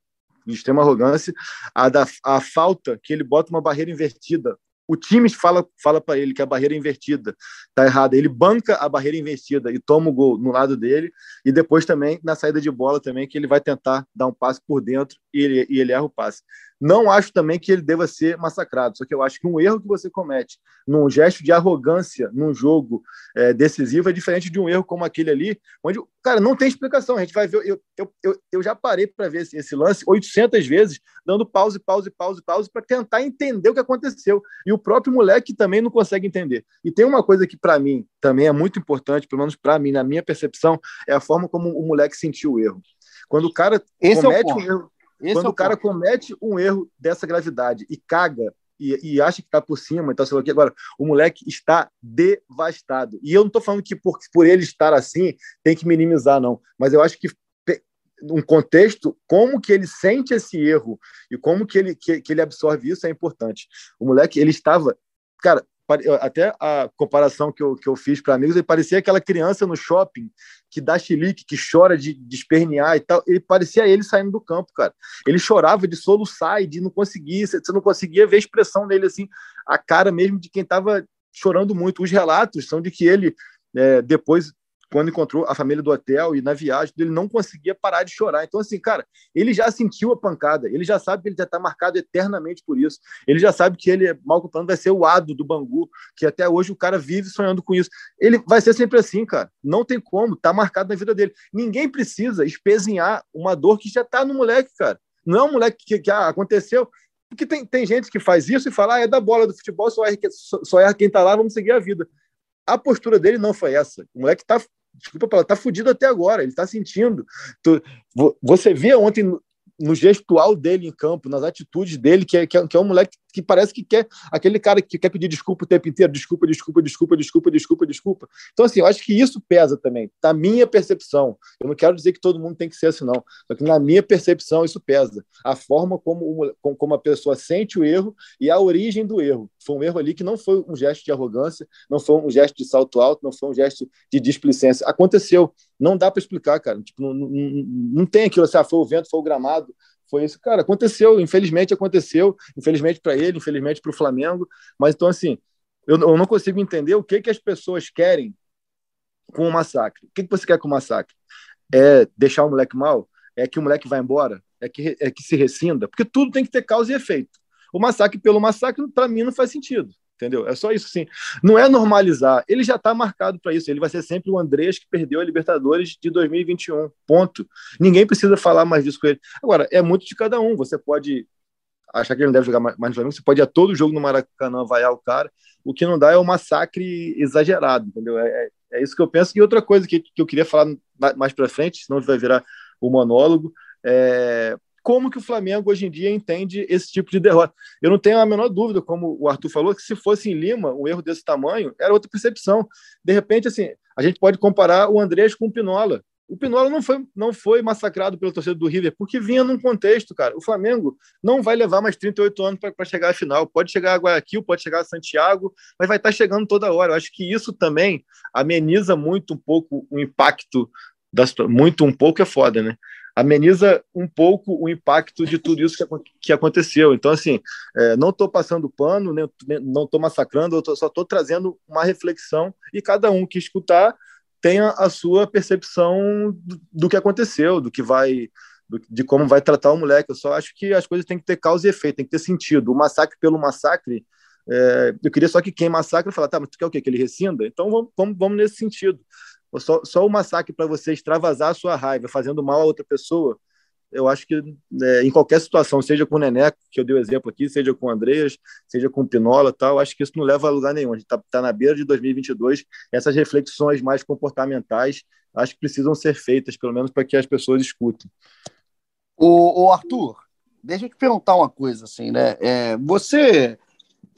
de extrema arrogância, a, da, a falta que ele bota uma barreira invertida. O time fala, fala para ele que a barreira invertida está errada. Ele banca a barreira invertida e toma o gol no lado dele. E depois também, na saída de bola, também que ele vai tentar dar um passe por dentro e ele, e ele erra o passe. Não acho também que ele deva ser massacrado, só que eu acho que um erro que você comete num gesto de arrogância num jogo é, decisivo é diferente de um erro como aquele ali, onde, cara, não tem explicação. A gente vai ver. Eu, eu, eu, eu já parei para ver esse, esse, lance 800 vezes, dando pause, pause, pause, pause, para tentar entender o que aconteceu. E o próprio moleque também não consegue entender. E tem uma coisa que, para mim, também é muito importante, pelo menos para mim, na minha percepção, é a forma como o moleque sentiu o erro. Quando o cara esse comete é o um erro esse Quando é o, o cara comete um erro dessa gravidade e caga e, e acha que está por cima, então sei lá que agora o moleque está devastado. E eu não estou falando que por, por ele estar assim tem que minimizar, não. Mas eu acho que um contexto, como que ele sente esse erro e como que ele, que, que ele absorve isso é importante. O moleque, ele estava, cara, até a comparação que eu, que eu fiz para amigos, ele parecia aquela criança no shopping que dá chilique, que chora de, de espernear e tal. Ele parecia ele saindo do campo, cara. Ele chorava de soluçar e de não conseguir, você não conseguia ver a expressão dele assim, a cara mesmo de quem estava chorando muito. Os relatos são de que ele é, depois quando encontrou a família do hotel e na viagem, ele não conseguia parar de chorar. Então, assim, cara, ele já sentiu a pancada, ele já sabe que ele já está marcado eternamente por isso. Ele já sabe que ele, mal falando, vai ser o ado do Bangu, que até hoje o cara vive sonhando com isso. Ele vai ser sempre assim, cara. Não tem como, tá marcado na vida dele. Ninguém precisa espezinhar uma dor que já tá no moleque, cara. Não é um moleque que, que ah, aconteceu. Porque tem, tem gente que faz isso e fala, ah, é da bola do futebol, só erra, só, só erra quem tá lá, vamos seguir a vida. A postura dele não foi essa. O moleque tá desculpa falar, tá fudido até agora, ele tá sentindo. Tu, você vê ontem no gestual dele em campo, nas atitudes dele, que é, que é, que é um moleque que parece que quer aquele cara que quer pedir desculpa o tempo inteiro, desculpa, desculpa, desculpa, desculpa, desculpa, desculpa. Então, assim, eu acho que isso pesa também, da minha percepção. Eu não quero dizer que todo mundo tem que ser assim, não. Só que na minha percepção isso pesa. A forma como, como a pessoa sente o erro e a origem do erro. Foi um erro ali que não foi um gesto de arrogância, não foi um gesto de salto alto, não foi um gesto de displicência. Aconteceu. Não dá para explicar, cara. Tipo, não, não, não tem aquilo assim, ah, foi o vento, foi o gramado, foi isso. Cara, aconteceu, infelizmente aconteceu, infelizmente para ele, infelizmente para o Flamengo. Mas então, assim, eu, eu, não consigo entender o que, que as pessoas querem com o massacre. O que, que você quer com o massacre? É deixar o moleque mal? É que o moleque vá embora? É que, é que se rescinda? Porque tudo tem que ter causa e efeito. O massacre pelo massacre, para mim, não faz sentido entendeu? É só isso, sim. Não é normalizar. Ele já está marcado para isso. Ele vai ser sempre o Andrés que perdeu a Libertadores de 2021. Ponto. Ninguém precisa falar mais disso com ele. Agora, é muito de cada um. Você pode achar que ele não deve jogar mais no Flamengo. Você pode ir a todo jogo no Maracanã vaiar o cara. O que não dá é um massacre exagerado, entendeu? É, é, é, isso que eu penso. E outra coisa que, que eu queria falar mais para frente, senão vai virar o monólogo. É, como que o Flamengo hoje em dia entende esse tipo de derrota. Eu não tenho a menor dúvida, como o Arthur falou, que se fosse em Lima, um erro desse tamanho, era outra percepção. De repente, assim, a gente pode comparar o Andrés com o Pinola. O Pinola não foi, não foi massacrado pelo torcedor do River, porque vinha num contexto, cara. O Flamengo não vai levar mais 38 anos para chegar à final. Pode chegar a Guayaquil, pode chegar a Santiago, mas vai estar tá chegando toda hora. Eu acho que isso também ameniza muito um pouco o impacto da muito um pouco é foda, né? Ameniza um pouco o impacto de tudo isso que, que aconteceu. Então, assim, é, não estou passando pano, nem, não estou massacrando, eu tô, só estou trazendo uma reflexão e cada um que escutar tenha a sua percepção do, do que aconteceu, do que vai. Do, de como vai tratar o moleque. Eu só acho que as coisas têm que ter causa e efeito, tem que ter sentido. O massacre pelo massacre, é, eu queria só que quem massacre fala, tá, mas tu quer o quê? Que ele rescinda? Então vamos, vamos, vamos nesse sentido. Só, só o massacre para você extravasar a sua raiva, fazendo mal a outra pessoa, eu acho que é, em qualquer situação, seja com o Neneco, que eu dei o exemplo aqui, seja com o Andreas, seja com o Pinola tal, acho que isso não leva a lugar nenhum. A gente está tá na beira de 2022, essas reflexões mais comportamentais acho que precisam ser feitas, pelo menos para que as pessoas escutem. O, Arthur, deixa eu te perguntar uma coisa, assim, né? É, você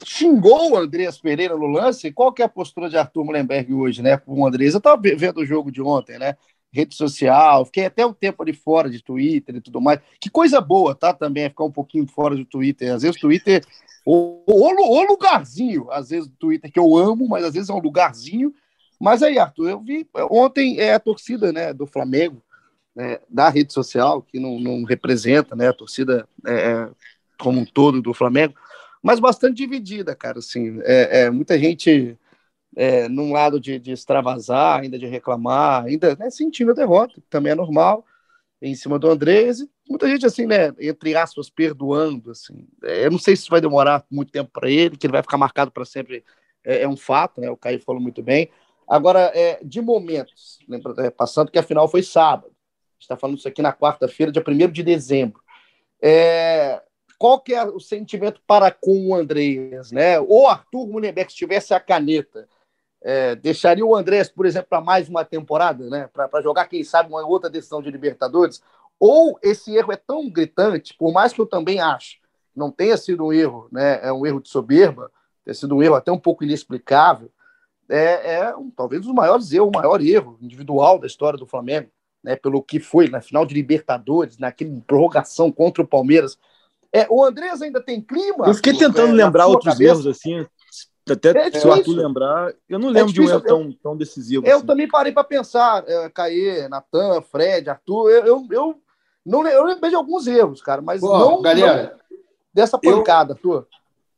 xingou o Andreas Pereira no lance. Qual que é a postura de Arthur Mullenberg hoje, né, com o Andreas? Eu estava vendo o jogo de ontem, né? Rede social, fiquei até um tempo ali fora de Twitter e tudo mais. Que coisa boa, tá? Também é ficar um pouquinho fora do Twitter. Às vezes o Twitter, o, o, lugarzinho, às vezes o Twitter que eu amo, mas às vezes é um lugarzinho. Mas aí, Arthur, eu vi ontem é a torcida né, do Flamengo, né, da rede social, que não, não representa né, a torcida é, é como um todo do Flamengo mas bastante dividida, cara. Assim, é, é muita gente é, num lado de, de, extravasar, ainda de reclamar, ainda né, sentindo a derrota, que também é normal, em cima do Andrés, muita gente assim, né, entre aspas, perdoando, assim. É, eu não sei se vai demorar muito tempo para ele, que ele vai ficar marcado para sempre, é, é, um fato, né, o Caio falou muito bem. Agora, é, de momentos, lembra, é, passando que a final foi sábado, está falando isso aqui na quarta-feira, dia 1 de dezembro. É, qual que é o sentimento para com o Andreas, né? Ou Arthur Mullenberg, se tivesse a caneta, é, deixaria o Andrés, por exemplo, para mais uma temporada, né? Para jogar, quem sabe, uma outra decisão de Libertadores? Ou esse erro é tão gritante, por mais que eu também acho não tenha sido um erro, né? É um erro de soberba, tenha sido um erro até um pouco inexplicável, é, é um, talvez um dos maiores erros, o maior erro individual da história do Flamengo, né? Pelo que foi na final de Libertadores, naquela prorrogação contra o Palmeiras, é, o Andrés ainda tem clima? Eu fiquei tentando é, lembrar outros cabeça. erros, assim. Até é se o Arthur lembrar, eu não lembro é de um erro tão, tão decisivo. Eu assim. também parei para pensar, é, Caê, Natan, Fred, Arthur. Eu, eu, eu, não, eu lembrei de alguns erros, cara, mas Pô, não, galera, não dessa pancada, Arthur.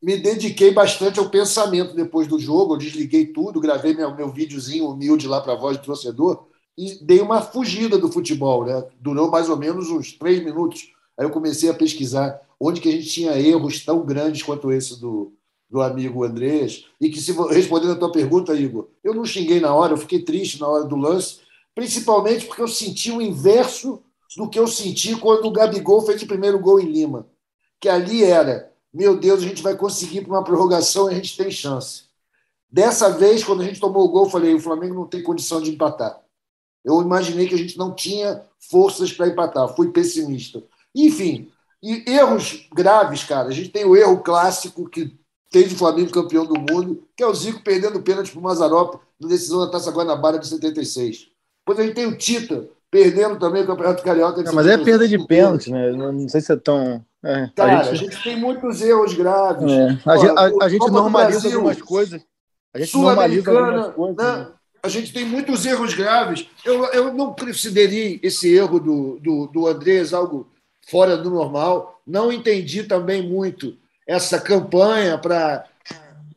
Me dediquei bastante ao pensamento depois do jogo. Eu desliguei tudo, gravei meu, meu videozinho humilde lá para a voz do torcedor e dei uma fugida do futebol, né? Durou mais ou menos uns três minutos. Aí eu comecei a pesquisar onde que a gente tinha erros tão grandes quanto esse do, do amigo Andrés, e que, se respondendo a tua pergunta, Igor, eu não xinguei na hora, eu fiquei triste na hora do lance, principalmente porque eu senti o inverso do que eu senti quando o Gabigol fez o primeiro gol em Lima, que ali era, meu Deus, a gente vai conseguir para uma prorrogação e a gente tem chance. Dessa vez, quando a gente tomou o gol, eu falei, o Flamengo não tem condição de empatar. Eu imaginei que a gente não tinha forças para empatar, fui pessimista. Enfim, e erros graves, cara. A gente tem o erro clássico que fez o Flamengo campeão do mundo, que é o Zico perdendo pênalti para o Mazarop na decisão da Taça Guanabara de 76. Depois a gente tem o Tita perdendo também o Campeonato Carioca. De não, mas é perda de pênalti, né? Não sei se é tão. É, cara, a gente... a gente... tem muitos erros graves. É. A, gente, a, a gente normaliza Brasil, algumas coisas. A gente normaliza algumas coisas. Né? Né? A gente tem muitos erros graves. Eu, eu não considerei esse erro do, do, do Andrés algo fora do normal. Não entendi também muito essa campanha para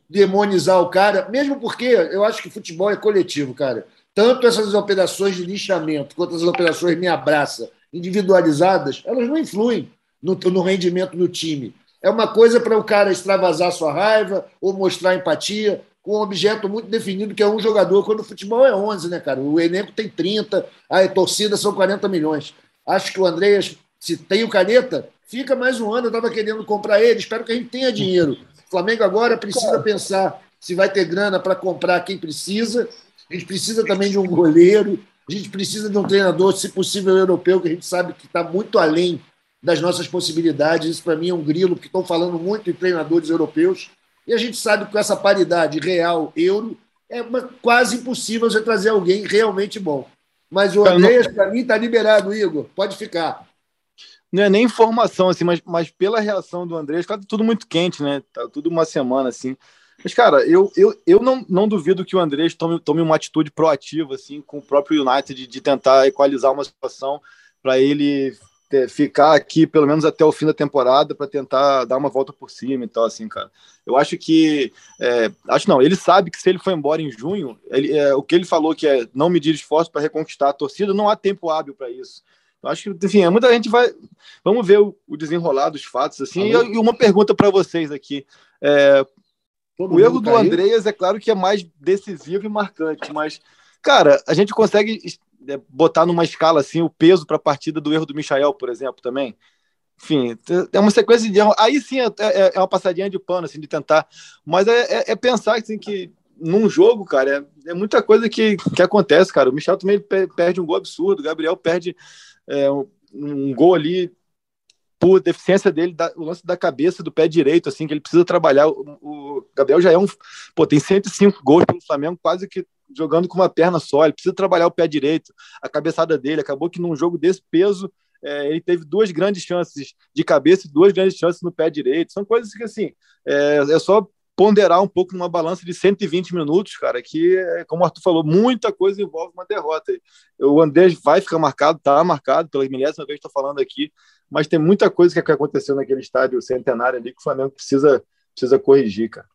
demonizar o cara, mesmo porque eu acho que futebol é coletivo, cara. Tanto essas operações de lixamento quanto as operações me abraça individualizadas, elas não influem no, no rendimento do time. É uma coisa para o cara extravasar sua raiva ou mostrar empatia com um objeto muito definido que é um jogador, quando o futebol é 11, né, cara? O elenco tem 30, a torcida são 40 milhões. Acho que o Andreas se tem o caneta, fica mais um ano. Eu estava querendo comprar ele, espero que a gente tenha dinheiro. O Flamengo agora precisa pensar se vai ter grana para comprar quem precisa. A gente precisa também de um goleiro. A gente precisa de um treinador, se possível, europeu, que a gente sabe que está muito além das nossas possibilidades. Isso, para mim, é um grilo, porque estão falando muito em treinadores europeus. E a gente sabe que com essa paridade real-euro é quase impossível você trazer alguém realmente bom. Mas o Andreas, para mim, está liberado, Igor. Pode ficar. Não é nem informação, assim, mas, mas pela reação do Andrés, tá tudo muito quente, né? Tá tudo uma semana, assim. Mas, cara, eu, eu, eu não, não duvido que o Andrés tome, tome uma atitude proativa, assim, com o próprio United, de, de tentar equalizar uma situação para ele ter, ficar aqui pelo menos até o fim da temporada para tentar dar uma volta por cima e tal, assim, cara. Eu acho que. É, acho não, ele sabe que se ele for embora em junho, ele, é, o que ele falou que é não medir esforço para reconquistar a torcida, não há tempo hábil para isso. Acho que, enfim, muita gente vai. Vamos ver o, o desenrolar dos fatos, assim. E, e, uma pergunta para vocês aqui. É, o erro do Andreas é claro que é mais decisivo e marcante, mas, cara, a gente consegue é, botar numa escala assim o peso para a partida do erro do Michael, por exemplo, também. Enfim, é uma sequência de erros. Aí sim é, é, é, uma passadinha de pano, assim, de tentar. Mas é, é, é pensar assim, que num jogo, cara, é, é, muita coisa que, que acontece, cara. O Michel também perde um gol absurdo, o Gabriel perde é, um, um, gol ali por deficiência dele, da, o lance da cabeça do pé direito, assim, que ele precisa trabalhar. O, o, Gabriel já é um. Pô, tem 105 gols pelo Flamengo, quase que jogando com uma perna só. Ele precisa trabalhar o pé direito, a cabeçada dele. Acabou que num jogo desse peso, é, ele teve duas grandes chances de cabeça e duas grandes chances no pé direito. São coisas que, assim, é, é só ponderar um pouco numa balança de 120 minutos, cara, que, como o Arthur falou, muita coisa envolve uma derrota. O André vai ficar marcado, tá marcado, pela milésima vez estou falando aqui, mas tem muita coisa que aconteceu naquele estádio centenário ali que o Flamengo precisa, precisa corrigir, cara.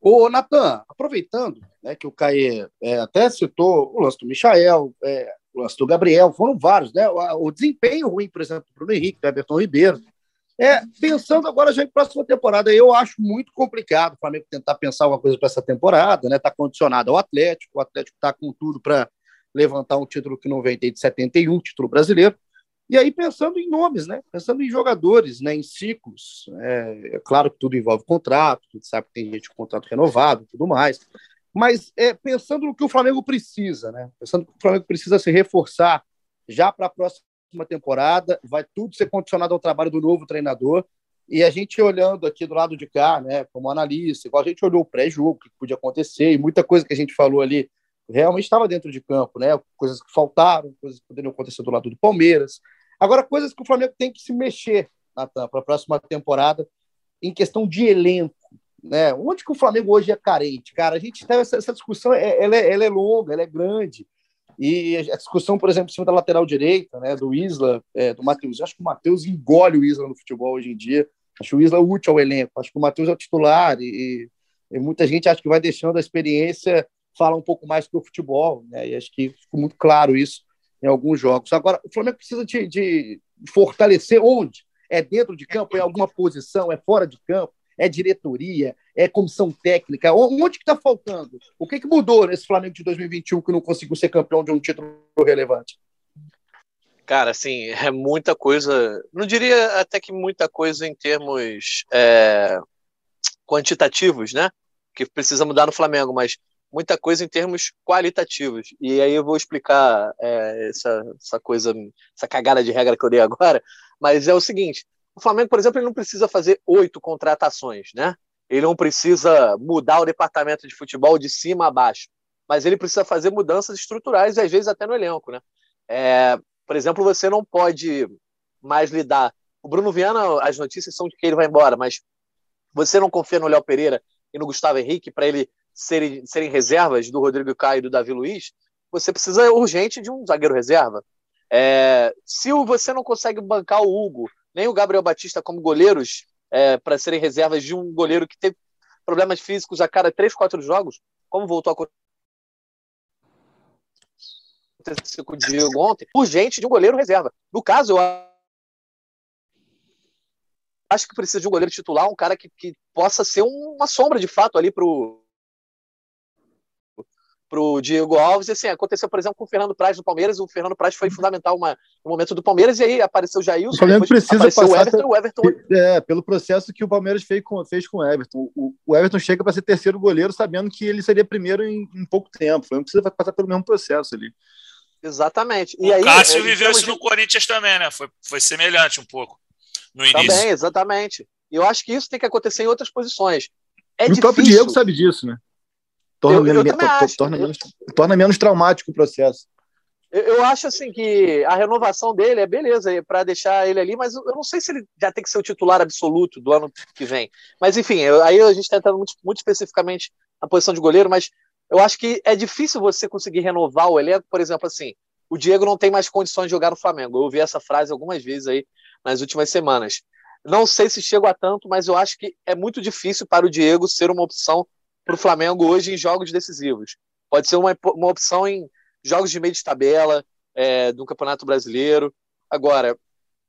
Ô, Natan, aproveitando né, que o Caê é, até citou o lance do Michael, é, o lance do Gabriel, foram vários, né? O, o desempenho ruim, por exemplo, do Bruno Henrique, do Everton Ribeiro, é, pensando agora já em próxima temporada, eu acho muito complicado o Flamengo tentar pensar alguma coisa para essa temporada, né? Está condicionado ao Atlético, o Atlético está com tudo para levantar um título que não vem desde 71, título brasileiro. E aí pensando em nomes, né? Pensando em jogadores, né? Em ciclos. É, é claro que tudo envolve contrato, a gente sabe que tem gente com contrato renovado, tudo mais. Mas é, pensando no que o Flamengo precisa, né? Pensando que o Flamengo precisa se reforçar já para a próxima próxima temporada, vai tudo ser condicionado ao trabalho do novo treinador. E a gente olhando aqui do lado de cá, né, como analista, igual a gente olhou o pré-jogo, o que podia acontecer, e muita coisa que a gente falou ali realmente estava dentro de campo, né? Coisas que faltaram, coisas que poderiam acontecer do lado do Palmeiras. Agora, coisas que o Flamengo tem que se mexer, Natan, para a próxima temporada, em questão de elenco. Né? Onde que o Flamengo hoje é carente? Cara, a gente tem essa, essa discussão, é, ela, é, ela é longa, ela é grande. E a discussão, por exemplo, em cima da lateral direita, né, do Isla, é, do Matheus. Acho que o Matheus engole o Isla no futebol hoje em dia. Acho o Isla útil ao elenco. Acho que o Matheus é o titular e, e, muita gente acha que vai deixando a experiência falar um pouco mais do o futebol. Né, e acho que ficou muito claro isso em alguns jogos. Agora, o Flamengo precisa de, de fortalecer onde? É dentro de campo? É alguma posição? É fora de campo? É diretoria, é comissão técnica? Onde que está faltando? O que, que mudou nesse Flamengo de 2021 que não conseguiu ser campeão de um título relevante? Cara, assim, é muita coisa. Não diria até que muita coisa em termos é, quantitativos, né? Que precisa mudar no Flamengo, mas muita coisa em termos qualitativos. E aí eu vou explicar é, essa, essa coisa, essa cagada de regra que eu dei agora. Mas é o seguinte: o Flamengo, por exemplo, ele não precisa fazer oito contratações, né? Ele não precisa mudar o departamento de futebol de cima a baixo, mas ele precisa fazer mudanças estruturais e às vezes até no elenco, né? É, por exemplo, você não pode mais lidar. O Bruno Viana, as notícias são de que ele vai embora, mas você não confia no Léo Pereira e no Gustavo Henrique para ele serem, serem reservas do Rodrigo Caio e do Davi Luiz, você precisa urgente de um zagueiro reserva. É, se você não consegue bancar o Hugo nem o Gabriel Batista como goleiros é, para serem reservas de um goleiro que teve problemas físicos a cada três, quatro jogos, como voltou a acontecer com o Diego ontem, urgente de um goleiro reserva. No caso, eu acho que precisa de um goleiro titular, um cara que, que possa ser uma sombra de fato ali para o pro Diego Alves. E assim, aconteceu, por exemplo, com o Fernando Praz do Palmeiras. O Fernando Praz foi fundamental uma, no momento do Palmeiras, e aí apareceu o Jailson. O Flamengo precisa passar o Everton, o Everton. É, pelo processo que o Palmeiras fez com, fez com o Everton. O, o Everton chega para ser terceiro goleiro, sabendo que ele seria primeiro em, em pouco tempo. O Flamengo precisa passar pelo mesmo processo ali. Exatamente. E o aí, Cássio é, viveu isso no Corinthians também, né? Foi, foi semelhante um pouco no início. Também, exatamente. E eu acho que isso tem que acontecer em outras posições. É e o próprio Diego sabe disso, né? Torna, eu, eu menos, torna, menos, torna menos traumático o processo. Eu, acho assim que a renovação dele é beleza para deixar ele ali, mas eu não sei se ele já tem que ser o titular absoluto do ano que vem. Mas enfim, eu, aí a gente está entrando muito, muito especificamente na posição de goleiro, mas eu acho que é difícil você conseguir renovar o elenco, por exemplo, assim, o Diego não tem mais condições de jogar no Flamengo. Eu ouvi essa frase algumas vezes aí nas últimas semanas. Não sei se chego a tanto, mas eu acho que é muito difícil para o Diego ser uma opção para o Flamengo hoje em jogos decisivos. Pode ser uma, uma opção em jogos de meio de tabela é, do Campeonato Brasileiro. Agora.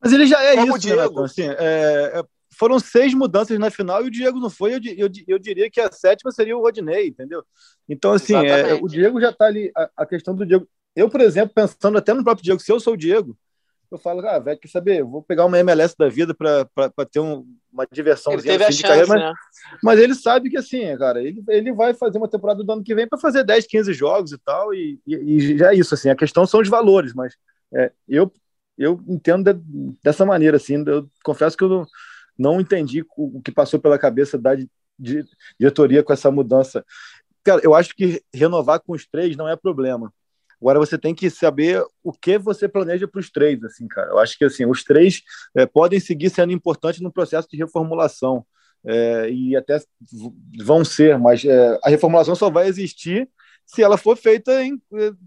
Mas ele já é isso, Diego, né, assim, é, foram seis mudanças na final e o Diego não foi. Eu, eu, eu diria que a sétima seria o Rodinei, entendeu? Então, assim, é, o Diego já está ali. A, a, questão do Diego. Eu, por exemplo, pensando até no próprio Diego, se eu sou o Diego, eu falo, ah, velho, quer saber? Eu vou pegar uma MLS da vida para ter um, uma diversão assim, de carreira, mas, né? mas, ele sabe que assim, cara, ele, ele vai fazer uma temporada do ano que vem para fazer 10, 15 jogos e tal, e, e, e, já é isso, assim, a questão são os valores, mas é, eu, eu entendo de, dessa maneira, assim, eu confesso que eu não, não entendi o, o que passou pela cabeça da de, de, diretoria com essa mudança. Cara, eu acho que renovar com os três não é problema. Agora você tem que saber o que você planeja para os três, assim, cara. Eu acho que assim os três é, podem seguir sendo importantes no processo de reformulação é, e até vão ser, mas é, a reformulação só vai existir se ela for feita em.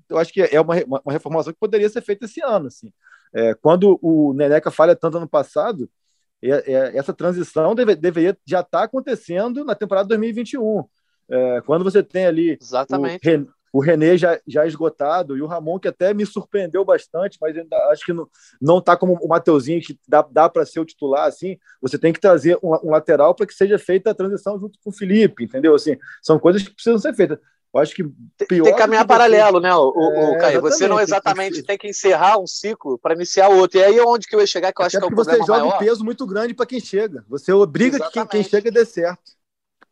Eu acho que é uma, uma reformulação que poderia ser feita esse ano, assim. É, quando o Neneca falha tanto ano passado, é, é, essa transição deve, deveria já estar tá acontecendo na temporada 2021. É, quando você tem ali Exatamente. o, o René já, já esgotado e o Ramon, que até me surpreendeu bastante, mas ainda acho que não, não tá como o Mateuzinho, que dá, dá para ser o titular, assim, você tem que trazer um, um lateral para que seja feita a transição junto com o Felipe, entendeu? Assim, são coisas que precisam ser feitas. Eu acho que pior tem que caminhar que paralelo, né, o, é, o Caio? Você não exatamente tem que encerrar um ciclo para iniciar outro. E aí é onde que eu ia chegar, que eu acho que é o problema você joga maior. um peso muito grande para quem chega. Você obriga que quem, quem chega dê certo.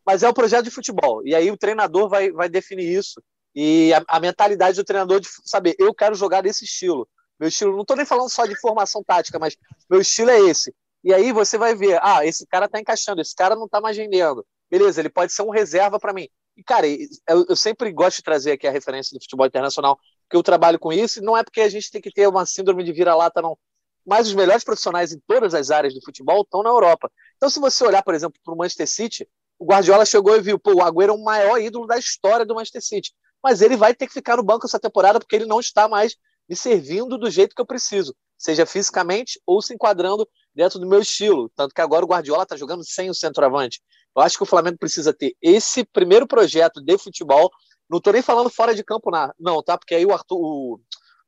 Mas é o projeto de futebol. E aí o treinador vai, vai definir isso. E a, a, mentalidade do treinador de saber, eu quero jogar desse estilo. Meu estilo, não estou nem falando só de formação tática, mas meu estilo é esse. E aí você vai ver, ah, esse cara está encaixando, esse cara não está mais vendendo. Beleza, ele pode ser um reserva para mim. E, cara, eu, eu, sempre gosto de trazer aqui a referência do futebol internacional, porque eu trabalho com isso, e não é porque a gente tem que ter uma síndrome de vira-lata, não. Mas os melhores profissionais em todas as áreas do futebol estão na Europa. Então, se você olhar, por exemplo, para o Manchester City, o Guardiola chegou e viu, pô, o Agüero é o maior ídolo da história do Manchester City mas ele vai ter que ficar no banco essa temporada porque ele não está mais me servindo do jeito que eu preciso, seja fisicamente ou se enquadrando dentro do meu estilo. Tanto que agora o Guardiola está jogando sem o centroavante. Eu acho que o Flamengo precisa ter esse primeiro projeto de futebol. Não estou nem falando fora de campo, não, tá? Porque aí o Arthur, o,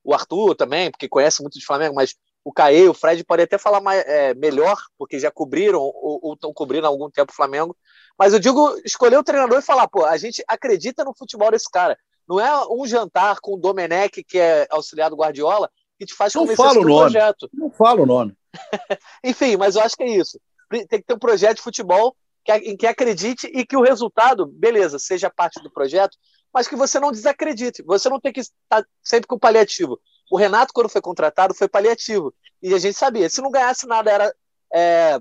o Arthur também, porque conhece muito de Flamengo, mas o Caê, o Fred podem até falar mais, é, melhor, porque já cobriram ou estão cobrindo há algum tempo o Flamengo. Mas eu digo, escolher o treinador e falar, pô, a gente acredita no futebol desse cara. Não é um jantar com o Domenech, que é auxiliar do Guardiola, que te faz não fala o nome. projeto. Não fala o nome. <laughs> Enfim, mas eu acho que é isso. Tem que ter um projeto de futebol que, em que acredite e que o resultado, beleza, seja parte do projeto, mas que você não desacredite. Você não tem que estar sempre com paliativo. O Renato, quando foi contratado, foi paliativo. E a gente sabia, se não ganhasse nada, era é,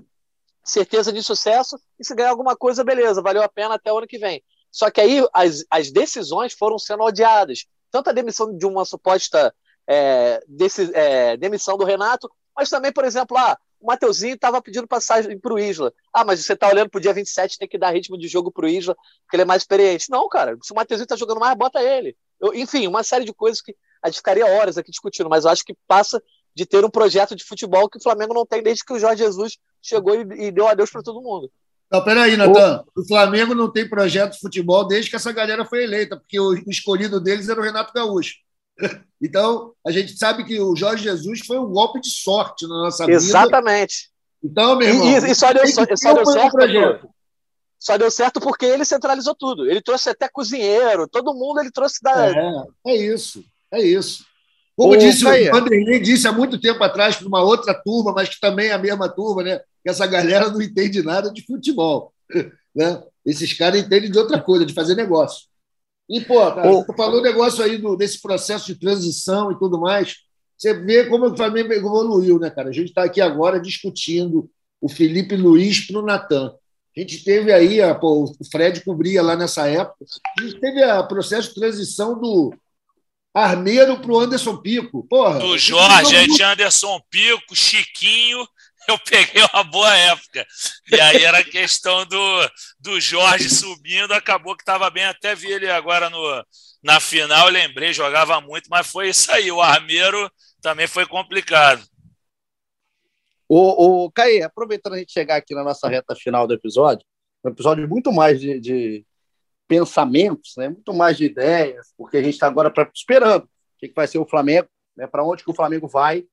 certeza de sucesso, e se ganhar alguma coisa, beleza, valeu a pena até o ano que vem. Só que aí as, as decisões foram sendo odiadas. Tanto a demissão de uma suposta é, desse, é, demissão do Renato, mas também, por exemplo, ah, o Mateuzinho estava pedindo passagem para o Isla. Ah, mas você está olhando para o dia 27, tem que dar ritmo de jogo para o Isla, porque ele é mais experiente. Não, cara, se o Mateuzinho está jogando mais, bota ele. Eu, enfim, uma série de coisas que a gente ficaria horas aqui discutindo, mas eu acho que passa de ter um projeto de futebol que o Flamengo não tem desde que o Jorge Jesus chegou e, e deu adeus para todo mundo. Não, peraí, Natan. O Flamengo não tem projeto de futebol desde que essa galera foi eleita, porque o escolhido deles era o Renato Gaúcho. <laughs> Então, a gente sabe que o Jorge Jesus foi um golpe de sorte na nossa vida. Exatamente. Então, meu irmão. E, e só deu, só, só deu certo. Projeto. Só deu certo porque ele centralizou tudo. Ele trouxe até cozinheiro, todo mundo ele trouxe da. É, é isso. É isso. Como Ô, disse o Vanderlei disse há muito tempo atrás para uma outra turma, mas que também é a mesma turma, né? Que essa galera não entende nada de futebol. <laughs> Né? Esses caras entendem de outra coisa, de fazer negócio. E, pô, cara, você falou o negócio aí do, desse processo de transição e tudo mais. Você vê como o Flamengo evoluiu, né, cara? A gente está aqui agora discutindo o Felipe Luiz para o Natan. A gente teve aí, a, pô, o Fred cobria lá nessa época, a gente teve o processo de transição do Armeiro para o Anderson Pico. Porra, do Jorge, aí tinha Anderson Pico, Chiquinho, <laughs> eu peguei uma boa época. E aí era questão do, do Jorge subindo, acabou que estava bem, até vi ele agora no, na final, lembrei, jogava muito, mas foi isso aí. O Armeiro também foi complicado. O, o Caí, aproveitando a gente chegar aqui na nossa reta final do episódio, um episódio muito mais de, de pensamentos, né? muito mais de ideias, porque a gente está agora pra, esperando o que, que vai ser o Flamengo, né? para onde que o Flamengo vai,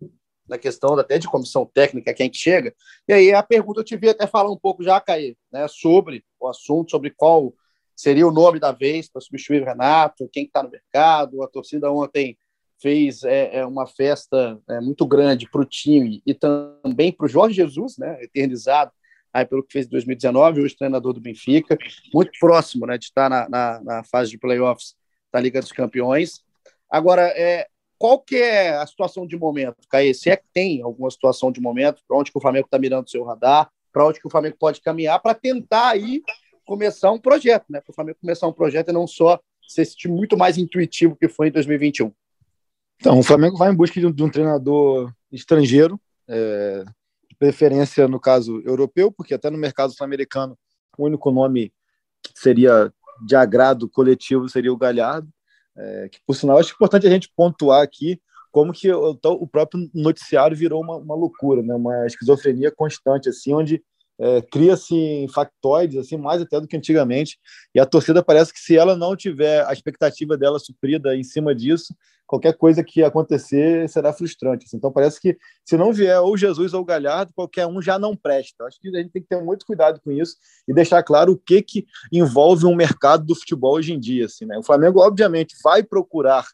na questão até de comissão técnica, quem que chega. E aí a pergunta eu te vi até falar um pouco já, Caí, né, sobre o assunto, sobre qual seria o nome da vez para substituir o Renato, quem está no mercado. A torcida ontem fez é, é uma festa é, muito grande para o time e também para o Jorge Jesus, né, eternizado aí pelo que fez em 2019, hoje treinador do Benfica, muito próximo né, de estar na, na, na fase de playoffs da Liga dos Campeões. Agora, é, qual que é a situação de momento, Caê? Se é que tem alguma situação de momento, para onde que o Flamengo está mirando o seu radar, para onde que o Flamengo pode caminhar para tentar aí começar um projeto, né? Para o Flamengo começar um projeto e não só ser esse time muito mais intuitivo que foi em 2021. Então, o Flamengo vai em busca de um, de um treinador estrangeiro, é, de preferência, no caso, europeu, porque até no mercado sul-americano o único nome que seria de agrado coletivo seria o Galhardo. É, que, por sinal, acho importante a gente pontuar aqui como que o, o próprio noticiário virou uma, uma, loucura, né? uma esquizofrenia constante, assim, onde é, cria-se factoides, assim, mais até do que antigamente, e a torcida parece que se ela não tiver a expectativa dela suprida em cima disso, qualquer coisa que acontecer será frustrante. Assim. Então parece que se não vier ou Jesus ou Galhardo, qualquer um já não presta. Acho que a gente tem que ter muito cuidado com isso e deixar claro o que, que envolve um mercado do futebol hoje em dia. Assim, né? O Flamengo, obviamente, vai procurar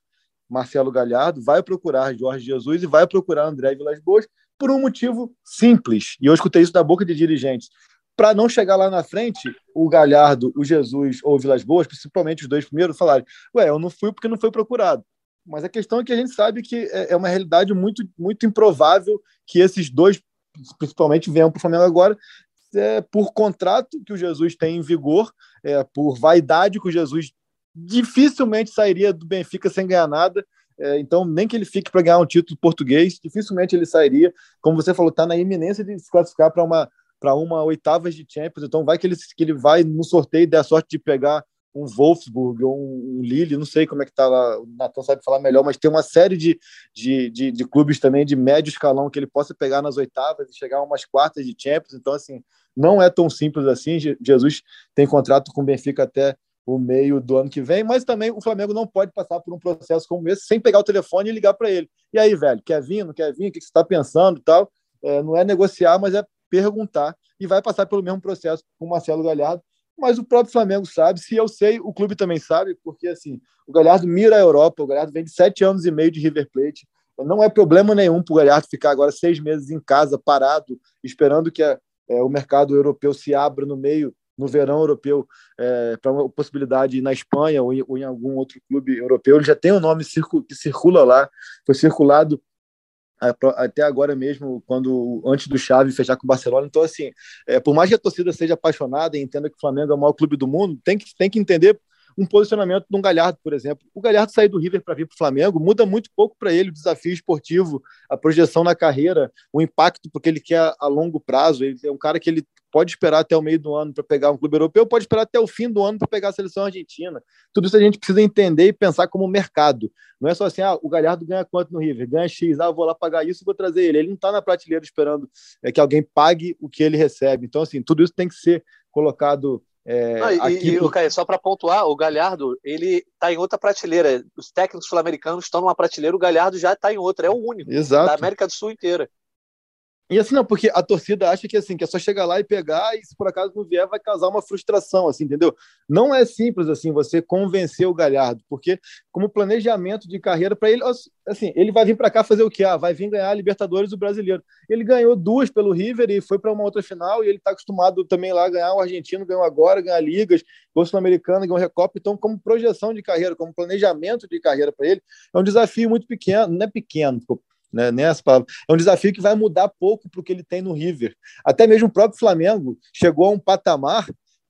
Marcelo Galhardo, vai procurar Jorge Jesus e vai procurar André Vilas Boas por um motivo simples. E eu escutei isso da boca de dirigentes para não chegar lá na frente, o Galhardo, o Jesus ou o Vilas Boas, principalmente os dois primeiros, falarem: Ué, eu não fui porque não foi procurado. Mas a questão é que a gente sabe que é, é uma realidade muito, muito improvável que esses dois, principalmente, venham para o Flamengo agora, é, por contrato que o Jesus tem em vigor, é, por vaidade que o Jesus dificilmente sairia do Benfica sem ganhar nada. É, então, nem que ele fique para ganhar um título português, dificilmente ele sairia. Como você falou, está na iminência de se classificar para uma para uma oitavas de Champions. Então, vai que ele, que ele vai no sorteio der a sorte de pegar um Wolfsburg ou um, Lille, não sei como é que está lá, o Natan sabe falar melhor, mas tem uma série de, de, de, de, clubes também de médio escalão que ele possa pegar nas oitavas e chegar a umas quartas de Champions, então assim, não é tão simples assim, Jesus tem contrato com o Benfica até o meio do ano que vem, mas também o Flamengo não pode passar por um processo como esse sem pegar o telefone e ligar para ele. E aí, velho, quer vir, não quer vir, o que você está pensando tal? É, não é negociar, mas é perguntar e vai passar pelo mesmo processo com o Marcelo Galhardo, mas o próprio Flamengo sabe, se eu sei, o clube também sabe, porque assim, o Galhardo mira a Europa, o Galhardo vem de sete anos e meio de River Plate, não é problema nenhum para o Galhardo ficar agora seis meses em casa, parado, esperando que a, é, o mercado europeu se abra no meio, no verão europeu, é, para uma possibilidade na Espanha ou em, ou em, algum outro clube europeu. Ele já tem o um nome que circula lá, foi circulado até agora mesmo, quando antes do Xavi fechar com o Barcelona. Então, assim, é, por mais que a torcida seja apaixonada e entenda que o Flamengo é o maior clube do mundo, tem que, tem que entender um posicionamento de um Galhardo, por exemplo. O Galhardo sair do River para vir para o Flamengo muda muito pouco para ele o desafio esportivo, a projeção na carreira, o impacto porque ele quer a longo prazo. Ele é um cara que ele pode esperar até o meio do ano para pegar um clube europeu, pode esperar até o fim do ano para pegar a seleção argentina. Tudo isso a gente precisa entender e pensar como mercado. Não é só assim, ah, o Galhardo ganha quanto no River? Ganha X, ah, vou lá pagar isso, vou trazer ele. Ele não está na prateleira esperando é, que alguém pague o que ele recebe. Então, assim, tudo isso tem que ser colocado é, Não, e, e pro... Caio, só para pontuar, o Galhardo ele está em outra prateleira. Os técnicos sul-americanos estão numa prateleira, o Galhardo já está em outra, é o único Exato. da América do Sul inteira. E assim, não, porque a torcida acha que assim, que é só chegar lá e pegar, e se por acaso não vier, vai causar uma frustração, assim, entendeu? Não é simples assim você convencer o Galhardo, porque como planejamento de carreira para ele, assim, ele vai vir para cá fazer o quê? Ah, vai vir ganhar a Libertadores do Brasileiro. Ele ganhou duas pelo River e foi para uma outra final, e ele está acostumado também lá a ganhar o argentino, ganhou agora, ganhar ligas, gol sul-americano, ganhou Recopa, então como projeção de carreira, como planejamento de carreira para ele, é um desafio muito pequeno, não é pequeno, né, nessa palavra. É um desafio que vai mudar pouco para o que ele tem no River. Até mesmo o próprio Flamengo chegou a um patamar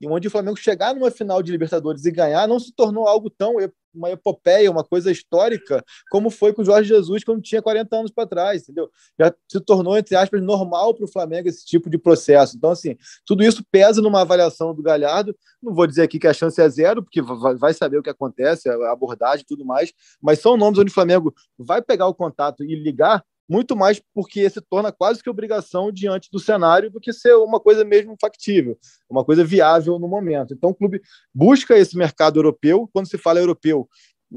onde o Flamengo chegar numa final de Libertadores e ganhar não se tornou algo tão uma epopeia, uma coisa histórica, como foi com o Jorge Jesus quando tinha 40 anos para trás, entendeu? Já se tornou, entre aspas, normal para o Flamengo esse tipo de processo. Então, assim, tudo isso pesa numa avaliação do Galhardo. Não vou dizer aqui que a chance é zero, porque vai saber o que acontece, a abordagem e tudo mais, mas são nomes onde o Flamengo vai pegar o contato e ligar muito mais porque se torna quase que obrigação diante do cenário do que ser uma coisa mesmo factível, uma coisa viável no momento. Então, o clube busca esse mercado europeu. Quando se fala europeu,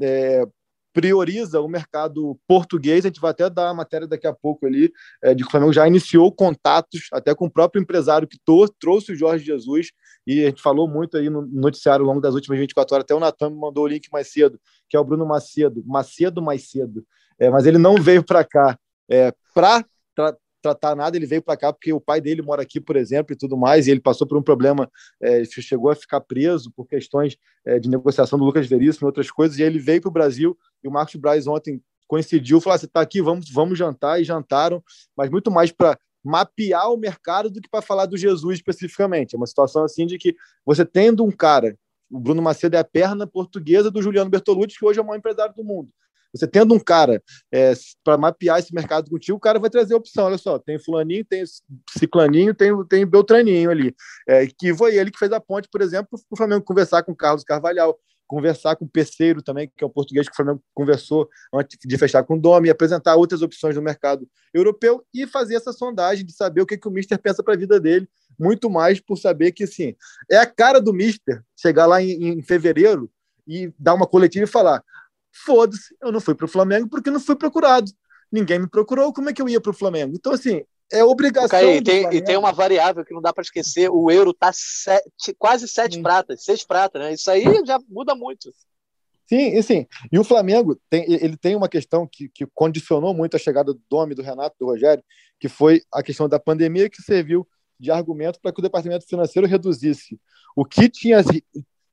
é, prioriza o mercado português. A gente vai até dar a matéria daqui a pouco ali, é, de que o Flamengo já iniciou contatos até com o próprio empresário que trouxe o Jorge Jesus. E a gente falou muito aí no noticiário ao longo das últimas 24 horas. Até o Natan me mandou o link mais cedo, que é o Bruno Macedo. Macedo mais cedo. É, mas ele não veio para cá é, para tra tratar nada, ele veio para cá porque o pai dele mora aqui, por exemplo, e tudo mais, e ele passou por um problema, é, chegou a ficar preso por questões é, de negociação do Lucas Veríssimo e outras coisas, e ele veio para o Brasil, e o Marcos Braz ontem coincidiu, falou, você está aqui, vamos, vamos jantar, e jantaram, mas muito mais para mapear o mercado do que para falar do Jesus especificamente. É uma situação assim de que você tendo um cara, o Bruno Macedo é a perna portuguesa do Juliano Bertolucci, que hoje é o maior empresário do mundo. Você tendo um cara é, para mapear esse mercado contigo, o cara vai trazer opção. Olha só, tem fulaninho, tem ciclaninho, tem, tem beltraninho ali. É, que foi ele que fez a ponte, por exemplo, para o Flamengo conversar com o Carlos Carvalhal, conversar com o Peceiro também, que é um português que o Flamengo conversou antes de fechar com o Domi, apresentar outras opções no mercado europeu e fazer essa sondagem de saber o que, que o Mister pensa para a vida dele, muito mais por saber que, assim, é a cara do Mister chegar lá em, em fevereiro e dar uma coletiva e falar: foda-se, eu não fui para o Flamengo porque não fui procurado. Ninguém me procurou, como é que eu ia para o Flamengo? Então, assim, é obrigação. Caí, tem, e tem uma variável que não dá para esquecer: o euro está quase sete Sim. pratas, seis pratas, né? Isso aí já muda muito. Sim, e sim. E o Flamengo tem, ele tem uma questão que, que condicionou muito a chegada do Domi, do Renato, do Rogério, que foi a questão da pandemia que serviu de argumento para que o departamento financeiro reduzisse o que tinha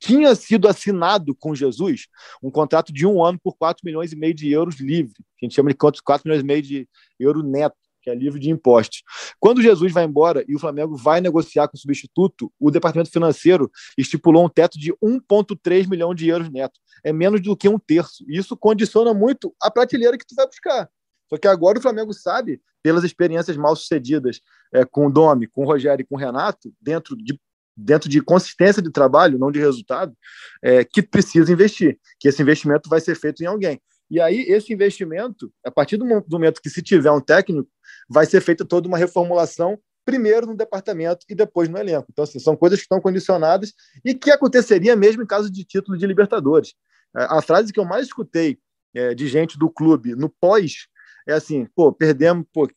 tinha sido assinado com Jesus um contrato de um ano por 4 milhões e meio de euros livre. A gente chama de 4 milhões e meio de euro neto, que é livre de impostos. Quando Jesus vai embora e o Flamengo vai negociar com o substituto, o departamento financeiro estipulou um teto de 1,3 milhão de euros neto. É menos do que um terço. Isso condiciona muito a prateleira que tu vai buscar. Só que agora o Flamengo sabe, pelas experiências mal sucedidas é, com o Domi, com o Rogério e com o Renato, dentro de dentro de consistência de trabalho, não de resultado, é, que precisa investir, que esse investimento vai ser feito em alguém. E aí, esse investimento, a partir do momento que se tiver um técnico, vai ser feita toda uma reformulação, primeiro no departamento e depois no elenco. Então, assim, são coisas que estão condicionadas e que aconteceria mesmo em caso de título de Libertadores. É, a frase que eu mais escutei é, de gente do clube no pós é assim, pô, perdemos, pô,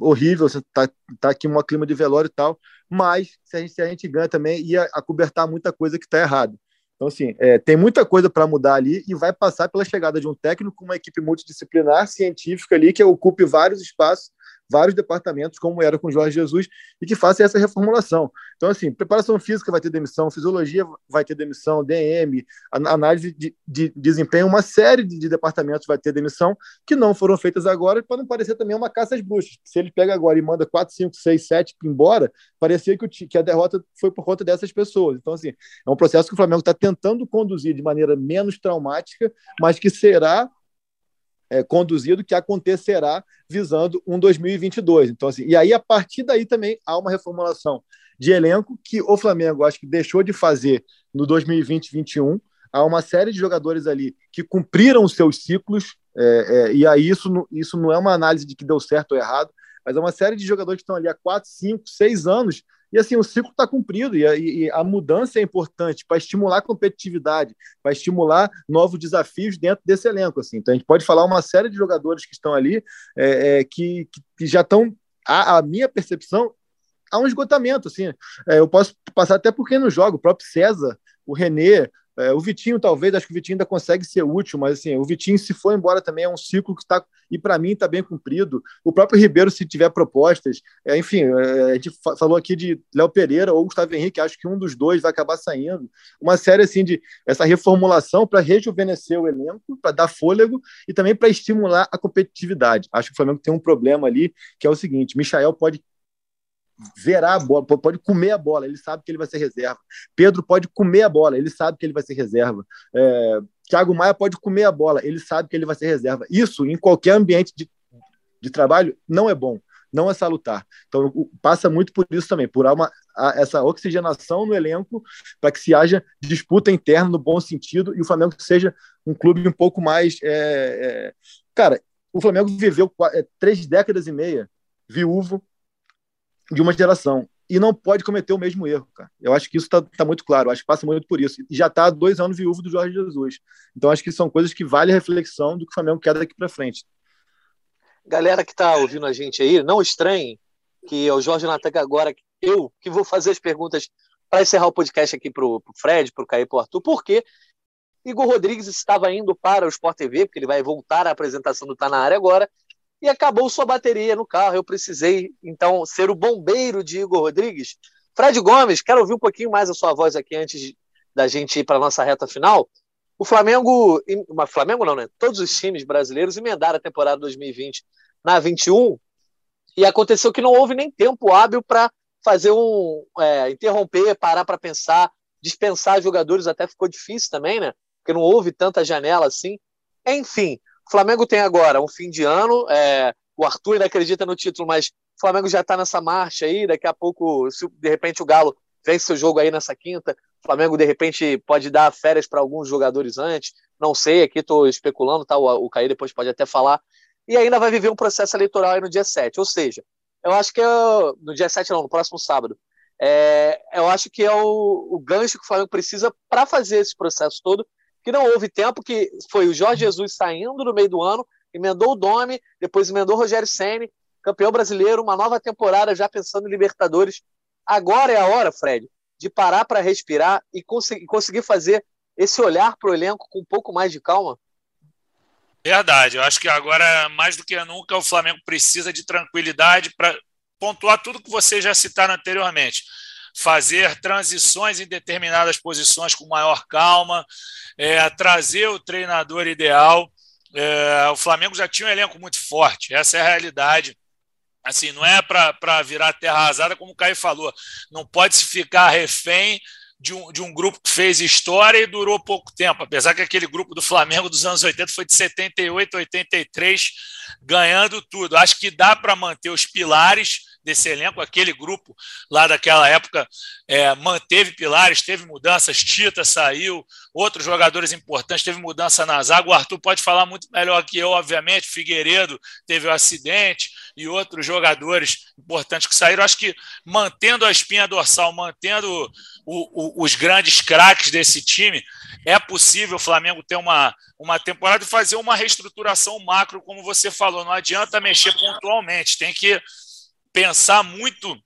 horrível, você tá, tá aqui um clima de velório e tal, mas se a gente, se a gente ganha também, ia acobertar muita coisa que está errada. Então, assim, é, tem muita coisa para mudar ali e vai passar pela chegada de um técnico uma equipe multidisciplinar, científica ali, que ocupe vários espaços vários departamentos, como era com Jorge Jesus, e que faça essa reformulação. Então, assim, preparação física vai ter demissão, fisiologia vai ter demissão, DM, análise de, de desempenho, uma série de, de, departamentos vai ter demissão que não foram feitas agora, para não parecer também uma caça às bruxas. Se ele pega agora e manda 4, 5, 6, 7 embora, parecia que, o, que a derrota foi por conta dessas pessoas. Então, assim, é um processo que o Flamengo está tentando conduzir de maneira menos traumática, mas que será é, conduzido que acontecerá visando um 2022. Então, assim, e aí, a partir daí também há uma reformulação de elenco que o Flamengo acho que deixou de fazer no 2020-21. Há uma série de jogadores ali que cumpriram os seus ciclos, é, é, e aí isso, isso não é uma análise de que deu certo ou errado, mas é uma série de jogadores que estão ali há 4, 5, 6 anos e assim, o ciclo está cumprido e a, e a, mudança é importante para estimular a competitividade, para estimular novos desafios dentro desse elenco. Assim. Então, a gente pode falar uma série de jogadores que estão ali é, é, que, que, já estão a, a minha percepção há um esgotamento, assim. É, eu posso passar até porque não joga. O próprio César, o René, é, o Vitinho, talvez, acho que o Vitinho ainda consegue ser útil, mas assim, o Vitinho, se for embora, também é um ciclo que está, e para mim, está bem cumprido. O próprio Ribeiro, se tiver propostas, é, enfim, é, a gente falou aqui de Léo Pereira ou Gustavo Henrique, acho que um dos dois vai acabar saindo. Uma série assim de essa reformulação para rejuvenescer o elenco, para dar fôlego e também para estimular a competitividade. Acho que o Flamengo tem um problema ali, que é o seguinte: Michael pode verar a bola, pode comer a bola, ele sabe que ele vai ser reserva. Pedro pode comer a bola, ele sabe que ele vai ser reserva. É, Thiago Maia pode comer a bola, ele sabe que ele vai ser reserva. Isso, em qualquer ambiente de, de trabalho, não é bom, não é salutar. Então, passa muito por isso também, por uma, essa oxigenação no elenco, para que se haja disputa interna no bom sentido e o Flamengo seja um clube um pouco mais. É, é... Cara, o Flamengo viveu é, três décadas e meia viúvo, de uma geração. E não pode cometer o mesmo erro, cara. Eu acho que isso está tá muito claro, acho que passa muito por isso. E já está dois anos viúvo do Jorge Jesus. Então acho que são coisas que vale a reflexão do que o Flamengo quer daqui para frente. Galera que está ouvindo a gente aí, não estranhe que é o Jorge Natan agora, eu que vou fazer as perguntas para encerrar o podcast aqui para o Fred, para o e para Arthur, porque Igor Rodrigues estava indo para o Sport TV, porque ele vai voltar à apresentação do Tá Na Área agora, e acabou sua bateria no carro. Eu precisei, então, ser o bombeiro de Igor Rodrigues. Fred Gomes, quero ouvir um pouquinho mais a sua voz aqui antes da gente ir para a nossa reta final. O Flamengo, Flamengo não, né? Todos os times brasileiros emendaram a temporada 2020 na 21 e aconteceu que não houve nem tempo hábil para fazer um é, interromper, parar para pensar, dispensar jogadores até ficou difícil também, né? Porque não houve tanta janela assim. Enfim, o Flamengo tem agora um fim de ano, é, o Arthur ainda acredita no título, mas o Flamengo já está nessa marcha aí, daqui a pouco, se de repente o Galo vence o jogo aí nessa quinta, o Flamengo de repente pode dar férias para alguns jogadores antes, não sei, aqui estou especulando, tá? O, o Caí depois pode até falar, e ainda vai viver um processo eleitoral aí no dia 7, ou seja, eu acho que é, no dia 7 não, no próximo sábado, é, eu acho que é o, o gancho que o Flamengo precisa para fazer esse processo todo, que não houve tempo, que foi o Jorge Jesus saindo no meio do ano, emendou o Domi, depois emendou o Rogério Senni, campeão brasileiro, uma nova temporada já pensando em Libertadores. Agora é a hora, Fred, de parar para respirar e conseguir, fazer esse olhar para o elenco com um pouco mais de calma? Verdade, eu acho que agora, mais do que nunca, o Flamengo precisa de tranquilidade para pontuar tudo que vocês já citaram anteriormente fazer transições em determinadas posições com maior calma, é, trazer o treinador ideal. É, o Flamengo já tinha um elenco muito forte, essa é a realidade. Assim, não é para virar terra arrasada, como o Caio falou. Não pode se ficar refém de um, de um grupo que fez história e durou pouco tempo, apesar que aquele grupo do Flamengo dos anos 80 foi de 78 a 83, ganhando tudo. Acho que dá para manter os pilares desse elenco, aquele grupo lá daquela época é, manteve pilares, teve mudanças, Tita saiu, outros jogadores importantes, teve mudança na zaga. O Arthur pode falar muito melhor que eu, obviamente. Figueiredo teve o um acidente e outros jogadores importantes que saíram. Acho que mantendo a espinha dorsal, mantendo o, o, os grandes craques desse time, é possível o Flamengo ter uma, uma temporada e fazer uma reestruturação macro, como você falou. Não adianta mexer pontualmente, tem que pensar muito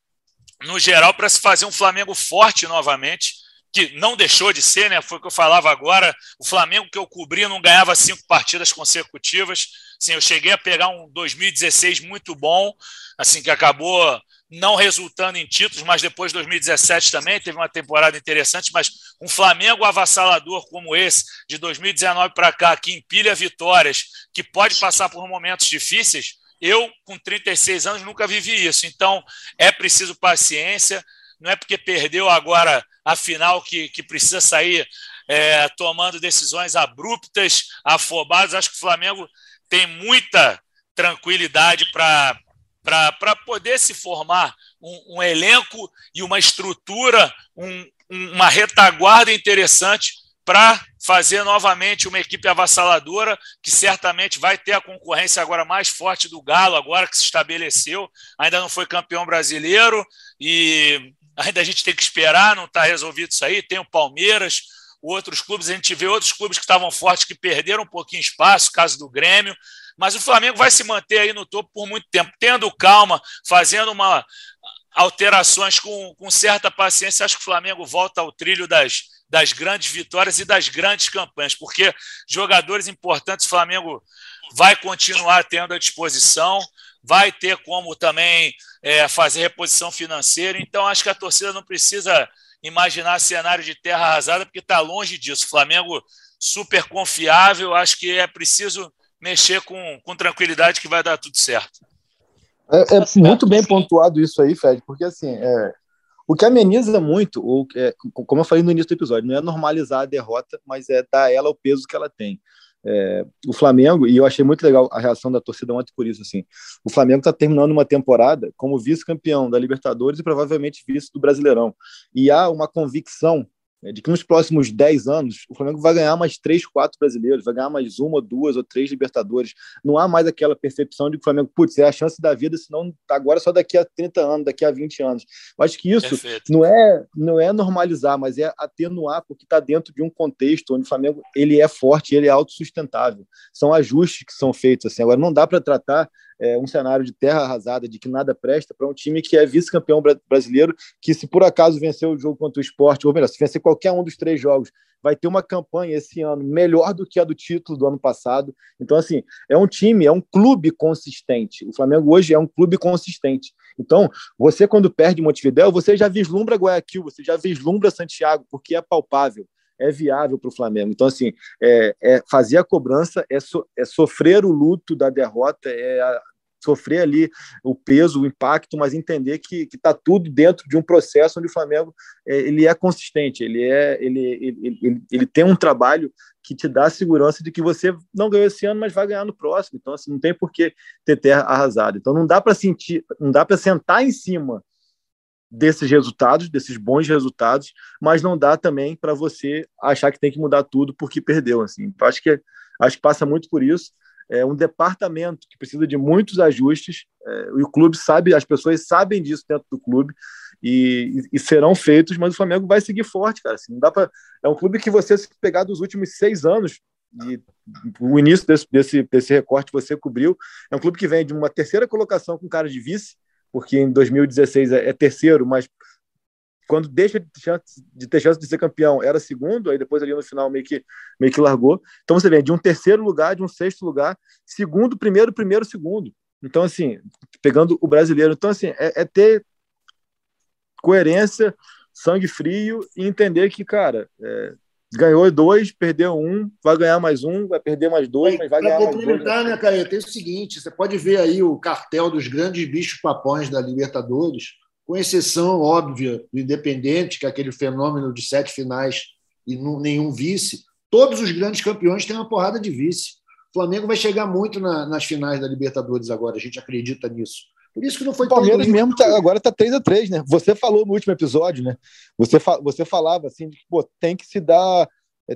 no geral para se fazer um Flamengo forte novamente, que não deixou de ser, né? Foi o que eu falava agora. O Flamengo que eu cobri não ganhava cinco partidas consecutivas. Sim, eu cheguei a pegar um 2016 muito bom, assim que acabou não resultando em títulos, mas depois de 2017 também teve uma temporada interessante, mas um Flamengo avassalador como esse de 2019 para cá, que empilha vitórias, que pode passar por momentos difíceis, eu, com 36 anos, nunca vivi isso. Então, é preciso paciência. Não é porque perdeu agora a final que, que precisa sair é, tomando decisões abruptas, afobadas. Acho que o Flamengo tem muita tranquilidade para poder se formar um, um, elenco e uma estrutura, um, uma retaguarda interessante para fazer novamente uma equipe avassaladora, que certamente vai ter a concorrência agora mais forte do Galo, agora que se estabeleceu. Ainda não foi campeão brasileiro e ainda a gente tem que esperar, não está resolvido isso aí. Tem o Palmeiras, outros clubes, a gente vê outros clubes que estavam fortes que perderam um pouquinho espaço, caso do Grêmio. mas o Flamengo vai se manter aí no topo por muito tempo, tendo calma, fazendo uma alterações com, com certa paciência. Acho que o Flamengo volta ao trilho das, das grandes vitórias e das grandes campanhas, porque jogadores importantes o Flamengo vai continuar tendo à disposição, vai ter como também é, fazer reposição financeira. Então, acho que a torcida não precisa imaginar cenário de terra arrasada, porque está longe disso. O Flamengo super confiável, acho que é preciso mexer com, com tranquilidade que vai dar tudo certo. É, é muito bem pontuado isso aí, Fred, porque assim, é, o que ameniza muito, ou, é, como eu falei no início do episódio, não é normalizar a derrota, mas é dar a ela o peso que ela tem. É, o Flamengo, e eu achei muito legal a reação da torcida ontem por isso, assim, o Flamengo está terminando uma temporada como vice-campeão da Libertadores e provavelmente vice do Brasileirão. E há uma convicção de que nos próximos 10 anos o Flamengo vai ganhar mais 3, 4 brasileiros, vai ganhar mais uma, duas ou três Libertadores. Não há mais aquela percepção de que o Flamengo, putz, é a chance da vida, senão agora só daqui a 30 anos, daqui a 20 anos. Eu acho que isso não é, não é normalizar, mas é atenuar, porque está dentro de um contexto onde o Flamengo ele é forte, ele é autossustentável. São ajustes que são feitos. Assim. Agora, não dá para tratar é, um cenário de terra arrasada, de que nada presta, para um time que é vice-campeão brasileiro, que se por acaso vencer o jogo contra o esporte, ou melhor, se vencer qualquer um dos três jogos, vai ter uma campanha esse ano melhor do que a do título do ano passado. Então, assim, é um time, é um clube consistente. O Flamengo hoje é um clube consistente. Então, você, quando perde Montevidéu, você já vislumbra Guayaquil, você já vislumbra Santiago, porque é palpável é viável para o Flamengo. Então, assim, é, é, fazer a cobrança, é, so, é sofrer o luto da derrota, é sofrer ali o peso, o impacto, mas entender que está tudo dentro de um processo onde o Flamengo é, ele é consistente, ele, é, ele, ele, ele, ele tem um trabalho que te dá a segurança de que você não ganhou esse ano, mas vai ganhar no próximo. Então, assim, não tem por que ter terra arrasada. Então, não dá para sentir, não dá para sentar em cima desses resultados, desses bons resultados, mas não dá também para você achar que tem que mudar tudo porque perdeu. Assim. Então, acho que acho que passa muito por isso é um departamento que precisa de muitos ajustes, é, o clube sabe, as pessoas sabem disso dentro do clube, e, e, serão feitos, mas o Flamengo vai seguir forte, cara. Assim, não dá para é um clube que você, se pegar dos últimos seis anos, e o início desse, desse, desse recorte você cobriu, é um clube que vem de uma terceira colocação com cara de vice, porque em 2016 é, é terceiro, mas quando deixa de chance, de ter chance de ser campeão, era segundo, aí depois ali no final meio que, meio que largou. Então você vem de um terceiro lugar, de um sexto lugar, segundo, primeiro, primeiro, segundo. Então, assim, pegando o brasileiro. Então, assim, é, é ter coerência, sangue frio e entender que, cara, é, ganhou dois, perdeu um, vai ganhar mais um, vai perder mais dois, mas vai ganhar mais dois. Para complementar, né, Caio, tem o seguinte, você pode ver aí o cartel dos grandes bichos papões da Libertadores, com exceção óbvia do Independente, que é aquele fenômeno de sete finais e nenhum vice, todos os grandes campeões têm uma porrada de vice. O Flamengo vai chegar muito na, nas finais da Libertadores agora, a gente acredita nisso. Por isso que não foi O Palmeiras mesmo tá, agora está 3 a 3 né? Você falou no último episódio, né? Você, fa você falava assim, de que pô, tem que se dar,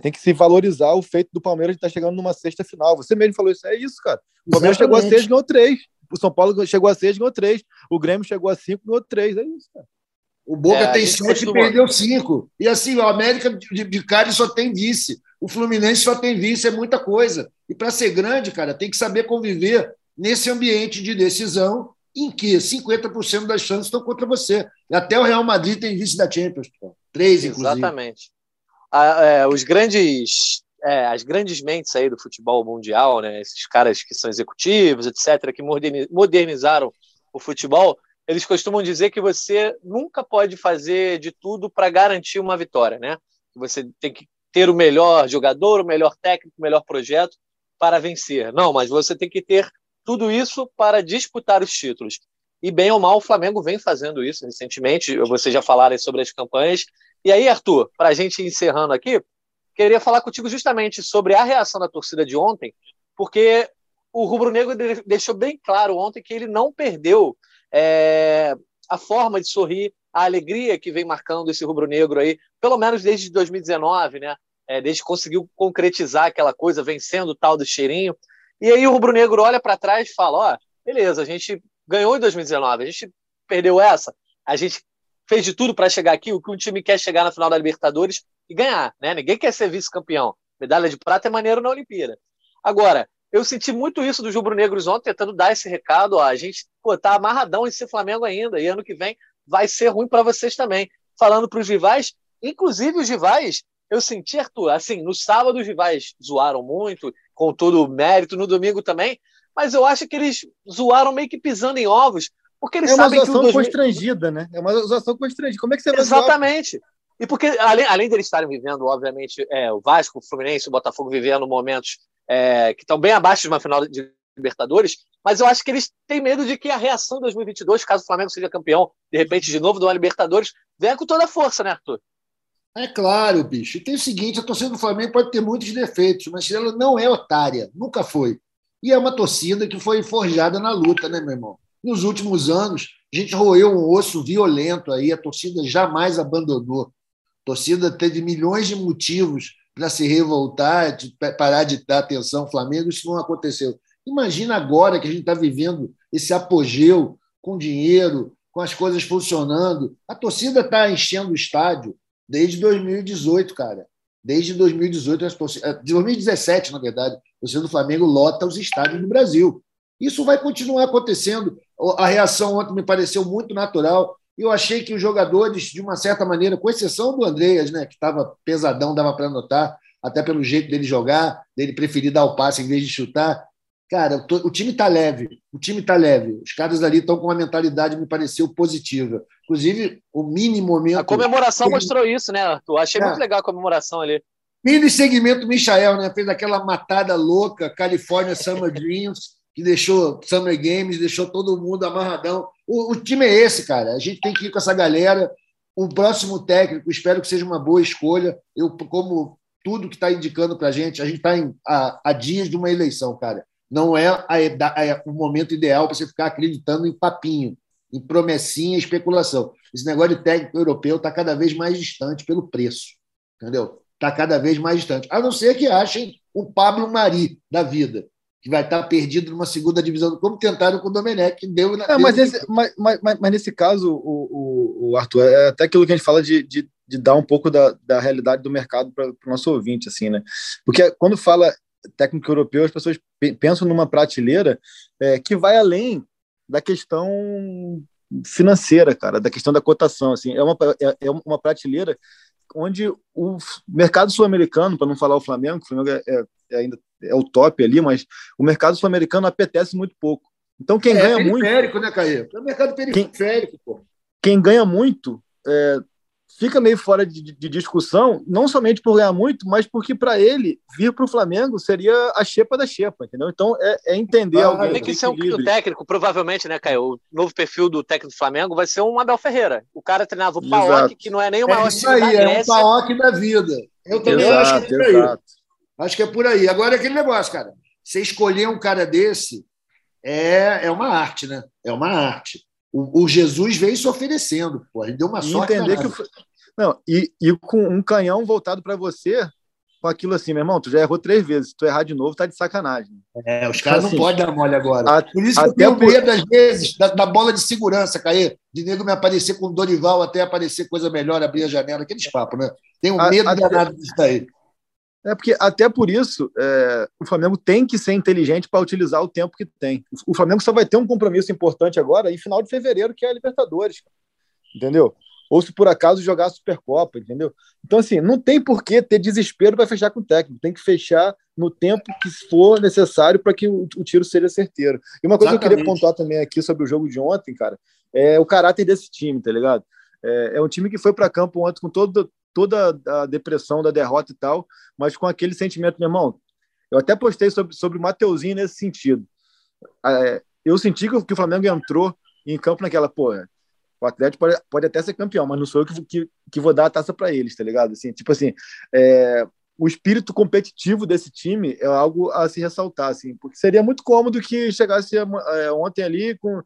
tem que se valorizar o feito do Palmeiras de estar tá chegando numa sexta final. Você mesmo falou isso, é isso, cara. O Palmeiras Exatamente. chegou a seis e ganhou três. O São Paulo chegou a seis, ganhou três. O Grêmio chegou a cinco, ganhou três. É isso, cara. O Boca é, tem sete e perdeu cinco. E assim, o América de, de Cali só tem vice. O Fluminense só tem vice, é muita coisa. E para ser grande, cara, tem que saber conviver nesse ambiente de decisão em que 50% das chances estão contra você. Até o Real Madrid tem vice da Champions. Três, inclusive. Exatamente. É, os grandes é, as grandes mentes aí do futebol mundial, né, esses caras que são executivos, etc., que modernizaram o futebol, eles costumam dizer que você nunca pode fazer de tudo para garantir uma vitória, né? Você tem que ter o melhor jogador, o melhor técnico, o melhor projeto para vencer. Não, mas você tem que ter tudo isso para disputar os títulos. E bem ou mal, o Flamengo vem fazendo isso recentemente. Vocês já falaram sobre as campanhas. E aí, Arthur, para a gente encerrando aqui, queria falar contigo justamente sobre a reação da torcida de ontem, porque o Rubro Negro deixou bem claro ontem que ele não perdeu é, a forma de sorrir, a alegria que vem marcando esse Rubro Negro aí, pelo menos desde 2019, né? É, desde que conseguiu concretizar aquela coisa, vencendo o tal do cheirinho. E aí o Rubro Negro olha para trás e fala: ó, beleza, a gente ganhou em 2019, a gente perdeu essa, a gente fez de tudo para chegar aqui, o que um time quer chegar na final da Libertadores e ganhar, né? Ninguém quer ser vice-campeão. Medalha de prata é maneiro na Olimpíada. Agora, eu senti muito isso dos rubro-negros ontem, tentando dar esse recado. Ó, a gente pô, tá amarradão em ser Flamengo ainda, e ano que vem vai ser ruim para vocês também. Falando para os rivais, inclusive os rivais, eu senti, Arthur, assim, no sábado os rivais zoaram muito, com todo o mérito, no domingo também, mas eu acho que eles zoaram meio que pisando em ovos, porque eles é sabem que. É uma zoação constrangida, né? É uma zoação constrangida. Como é que você vai Exatamente. Zoar? E porque, além, além deles estarem vivendo, obviamente, é, o Vasco, o Fluminense, o Botafogo vivendo momentos é, que estão bem abaixo de uma final de Libertadores, mas eu acho que eles têm medo de que a reação de 2022, caso o Flamengo seja campeão, de repente, de novo, do Libertadores, venha com toda a força, né, Arthur? É claro, bicho. E tem o seguinte: a torcida do Flamengo pode ter muitos defeitos, mas ela não é otária, nunca foi. E é uma torcida que foi forjada na luta, né, meu irmão? Nos últimos anos, a gente roeu um osso violento aí, a torcida jamais abandonou. A torcida teve milhões de motivos para se revoltar, de parar de dar atenção ao Flamengo, isso não aconteceu. Imagina agora que a gente está vivendo esse apogeu com dinheiro, com as coisas funcionando. A torcida está enchendo o estádio desde 2018, cara. Desde 2018, torcidas, 2017, na verdade, torcida do Flamengo lota os estádios do Brasil. Isso vai continuar acontecendo. A reação ontem me pareceu muito natural. Eu achei que os jogadores, de uma certa maneira, com exceção do Andreas, né, que estava pesadão, dava para notar, até pelo jeito dele jogar, dele preferir dar o passe em vez de chutar. Cara, o time está leve, o time está leve. Os caras ali estão com uma mentalidade, me pareceu positiva. Inclusive, o mini momento. A comemoração mostrou isso, né, Arthur? Achei é. muito legal a comemoração ali. Mini segmento Michael, né? Fez aquela matada louca, California Summer <laughs> Dreams, que deixou Summer Games, deixou todo mundo amarradão. O, o, time é esse, cara. A gente tem que ir com essa galera. O próximo técnico, espero que seja uma boa escolha. Eu, como tudo que está indicando para a gente, a gente está a, a dias de uma eleição, cara. Não é a, a, o momento ideal para você ficar acreditando em papinho, em promessinha, especulação. Esse negócio de técnico europeu está cada vez mais distante pelo preço. Entendeu? Está cada vez mais distante. A não ser que achem o Pablo Mari da vida que vai estar perdido numa segunda divisão, como tentaram com o Domenech, que deu na. Não, mas, nesse, mas, mas, mas, nesse caso, o, o, o, Arthur, é até aquilo que a gente fala de, de, de dar um pouco da, da realidade do mercado para o nosso ouvinte, assim, né? Porque quando fala técnico europeu, as pessoas pensam numa prateleira é, que vai além da questão financeira, cara, da questão da cotação, assim, é uma, é, é uma prateleira onde o mercado sul-americano, para não falar o Flamengo, o Flamengo é, é, é, ainda é o top ali, mas o mercado sul-americano apetece muito pouco. Então quem é, ganha muito, periférico, né, Caio? É o mercado periférico, quem, pô. Quem ganha muito é, fica meio fora de, de, discussão, não somente por ganhar muito, mas porque para ele vir para o Flamengo seria a xepa da xepa, entendeu? Então é, é entender ah, alguém. Tem que ser um, o técnico, provavelmente, né, Caio? O novo perfil do técnico do Flamengo vai ser um Abel Ferreira. O cara treinava o Paok, que não é nem o maior é isso aí, é o Paok da vida. Eu também exato, acho que é por aí. Acho que é por aí. Agora é aquele negócio, cara. Você escolher um cara desse é, é uma arte, né? É uma arte. O, o, Jesus veio se oferecendo, pô. Ele deu uma e sorte. Entender que não, e, e com um canhão voltado para você, com aquilo assim, meu irmão, tu já errou três vezes. Se tu errar de novo, tá de sacanagem. É, os caras assim, não podem dar mole agora. A, por isso que eu tenho por... medo, às vezes, da, da, bola de segurança cair, de nego me aparecer com o Dorival até aparecer coisa melhor, abrir a janela, aqueles papos, né? Tenho medo a, danado disso aí. É porque até por isso é, o Flamengo tem que ser inteligente para utilizar o tempo que tem. O Flamengo só vai ter um compromisso importante agora em final de fevereiro, que é a Libertadores. Entendeu? ou se por acaso jogar a Supercopa, entendeu? Então, assim, não tem por que ter desespero para fechar com o técnico, tem que fechar no tempo que for necessário para que o, o, tiro seja certeiro. E uma coisa Exatamente. que eu queria pontuar também aqui sobre o jogo de ontem, cara, é o caráter desse time, tá ligado? É, é um time que foi para campo ontem com todo, toda a depressão da derrota e tal, mas com aquele sentimento, meu irmão. Eu até postei sobre, sobre o Mateuzinho nesse sentido. É, eu senti que, o Flamengo entrou em campo naquela, porra, o Atlético pode, pode até ser campeão, mas não sou eu que, que, que vou dar a taça para eles, tá ligado? Assim, tipo assim, é, o espírito competitivo desse time é algo a se ressaltar, assim, porque seria muito cômodo que chegasse é, ontem ali com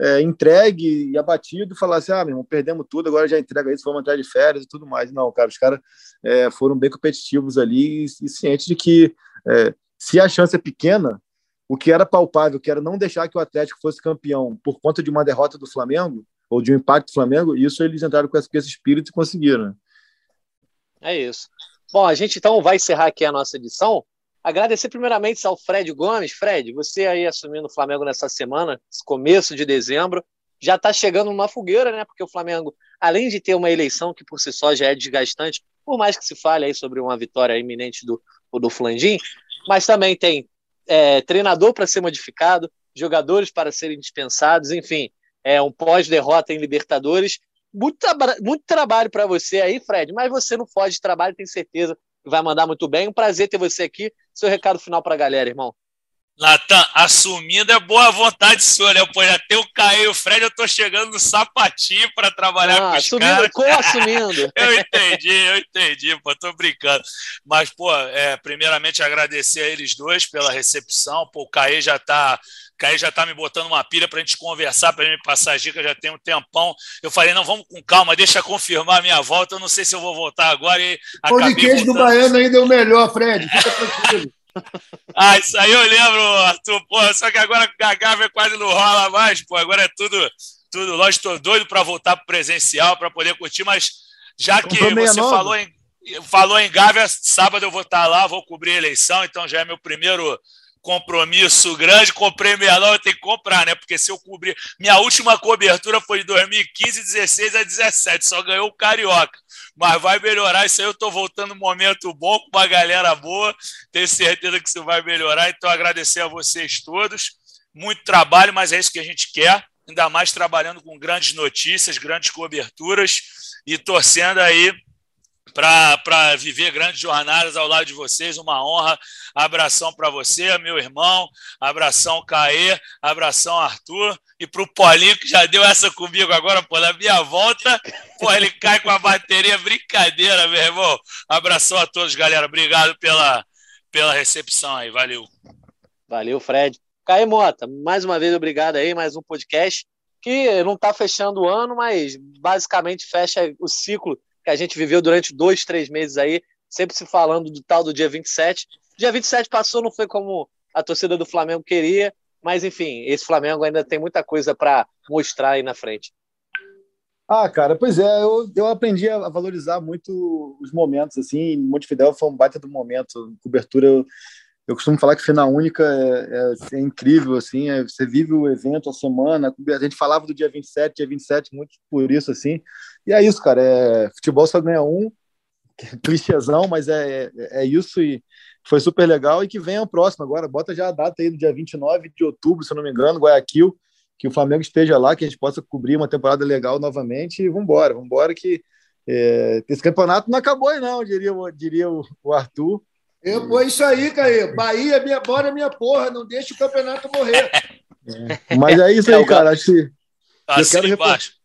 é, entregue e abatido, falasse, ah, meu irmão, perdemos tudo, agora já entrega isso, vamos entrar de férias e tudo mais. Não, cara, os caras é, foram bem competitivos ali e, e cientes de que se a chance é pequena, o que era palpável, que era não deixar que o Atlético fosse campeão por conta de uma derrota do Flamengo, ou de um impacto do Flamengo, isso eles entraram com com esse espírito e conseguiram. É isso. Bom, a gente então vai encerrar aqui a nossa edição. Agradecer primeiramente ao Fred Gomes. Fred, você aí assumindo o Flamengo nessa semana, começo de dezembro, já está chegando numa fogueira, né? Porque o Flamengo, além de ter uma eleição que por si só já é desgastante, por mais que se fale aí sobre uma vitória iminente do, do Flandim, mas também tem é, treinador para ser modificado, jogadores para serem dispensados, enfim, é um pós-derrota em Libertadores. Muito, tra muito trabalho para você aí, Fred, mas você não foge de trabalho, tenho certeza vai mandar muito bem. Um prazer ter você aqui. Seu recado final para a galera, irmão. Natan, assumindo é boa vontade sua, né? Pô, já tem o Caio e o Fred, eu tô chegando no sapatinho para trabalhar ah, com os assumindo, caras. Co-assumindo. <laughs> eu entendi, eu entendi, pô, tô brincando. Mas, pô, é, primeiramente agradecer a eles dois pela recepção. Pô, o Caio já tá Caio já tá me botando uma pilha para a gente conversar, para me passar as dicas, já tem um tempão. Eu falei, não, vamos com calma, deixa confirmar a minha volta. Eu não sei se eu vou voltar agora. E Pão de queijo do Baiano ainda é o melhor, Fred. Fica tranquilo. <laughs> ah, isso aí eu lembro, Arthur. Porra, só que agora a Gávea quase não rola mais, pô. Agora é tudo, tudo. Lógico, estou doido para voltar para presencial, para poder curtir, mas já que você falou em, falou em Gávea, sábado eu vou estar lá, vou cobrir a eleição, então já é meu primeiro compromisso grande, comprei meia nova, eu tenho que comprar, né? Porque se eu cobrir. Minha última cobertura foi de 2015, 16 a 17, só ganhou o Carioca. Mas vai melhorar isso aí. Eu estou voltando um momento bom com uma galera boa. Tenho certeza que isso vai melhorar. Então, agradecer a vocês todos. Muito trabalho, mas é isso que a gente quer. Ainda mais trabalhando com grandes notícias, grandes coberturas e torcendo aí para viver grandes jornadas ao lado de vocês. Uma honra. Abração para você, meu irmão. Abração, Caê. Abração, Arthur. E para o Paulinho, que já deu essa comigo agora, pô, na minha volta, pô, ele cai com a bateria. Brincadeira, meu irmão. Abração a todos, galera. Obrigado pela, pela recepção aí. Valeu. Valeu, Fred. Caê Mota, mais uma vez obrigado aí, mais um podcast que não está fechando o ano, mas basicamente fecha o ciclo que a gente viveu durante dois, três meses aí, sempre se falando do tal do dia 27. Dia 27 passou, não foi como a torcida do Flamengo queria, mas enfim, esse Flamengo ainda tem muita coisa para mostrar aí na frente. Ah, cara, pois é, eu, eu aprendi a valorizar muito os momentos, assim, Montevidéu foi um baita do momento, cobertura, eu, eu costumo falar que final única é, é, é incrível, assim, é, você vive o evento, a semana, a gente falava do dia 27, dia 27, muito por isso, assim, e é isso, cara. É, futebol só ganha um, clichêzão, mas é, é, é, isso e foi super legal. E que venha o próximo agora. Bota já a data aí do dia 29 de outubro, se eu não me engano, Guayaquil, que o Flamengo esteja lá, que a gente possa cobrir uma temporada legal novamente. E vambora, vambora que é, esse campeonato não acabou aí, não, diria, diria o, o Arthur. Eu, pô, isso aí, Caí. Bahia, minha, bora minha porra, não deixa o campeonato morrer. É. Mas é isso aí, cara. Acho que. Eu quero embaixo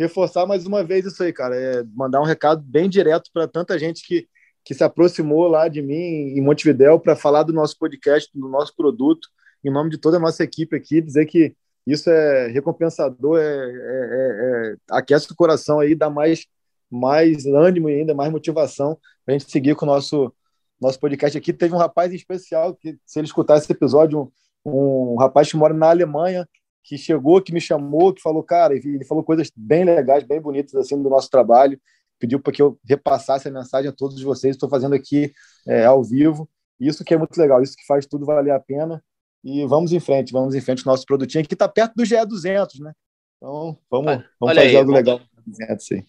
reforçar mais uma vez isso aí, cara. É mandar um recado bem direto para tanta gente que, que se aproximou lá de mim em Montevidéu para falar do nosso podcast, do nosso produto, em nome de toda a nossa equipe aqui, dizer que isso é recompensador, é, é, é, é aquece o coração aí, dá mais, mais ânimo e ainda mais motivação para a gente seguir com o nosso, nosso podcast aqui. Teve um rapaz em especial que, se ele escutar esse episódio, um, um rapaz que mora na Alemanha, que chegou, que me chamou, que falou, cara, ele falou coisas bem legais, bem bonitas assim do nosso trabalho, pediu para que eu repassasse a mensagem a todos vocês. Estou fazendo aqui é, ao vivo. Isso que é muito legal, isso que faz tudo valer a pena. E vamos em frente, vamos em frente. Nosso produtinho aqui está perto do GE 200, né? Então vamos, vamos fazer aí, algo legal. 200, sim.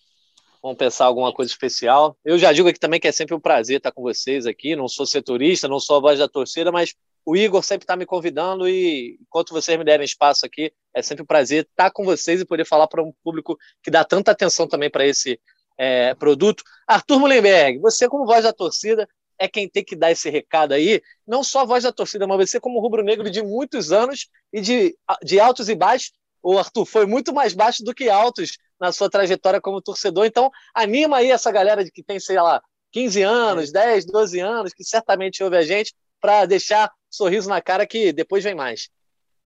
Vamos pensar alguma coisa especial. Eu já digo aqui também que é sempre um prazer estar com vocês aqui. Não sou setorista, não sou a voz da torcida, mas o Igor sempre está me convidando e enquanto vocês me derem espaço aqui, é sempre um prazer estar com vocês e poder falar para um público que dá tanta atenção também para esse é, produto. Arthur Mullenberg, você como voz da torcida é quem tem que dar esse recado aí, não só a voz da torcida, mas você como rubro-negro de muitos anos e de, de altos e baixos. O Arthur foi muito mais baixo do que altos na sua trajetória como torcedor, então anima aí essa galera de que tem, sei lá, 15 anos, 10, 12 anos, que certamente ouve a gente, para deixar sorriso na cara que depois vem mais.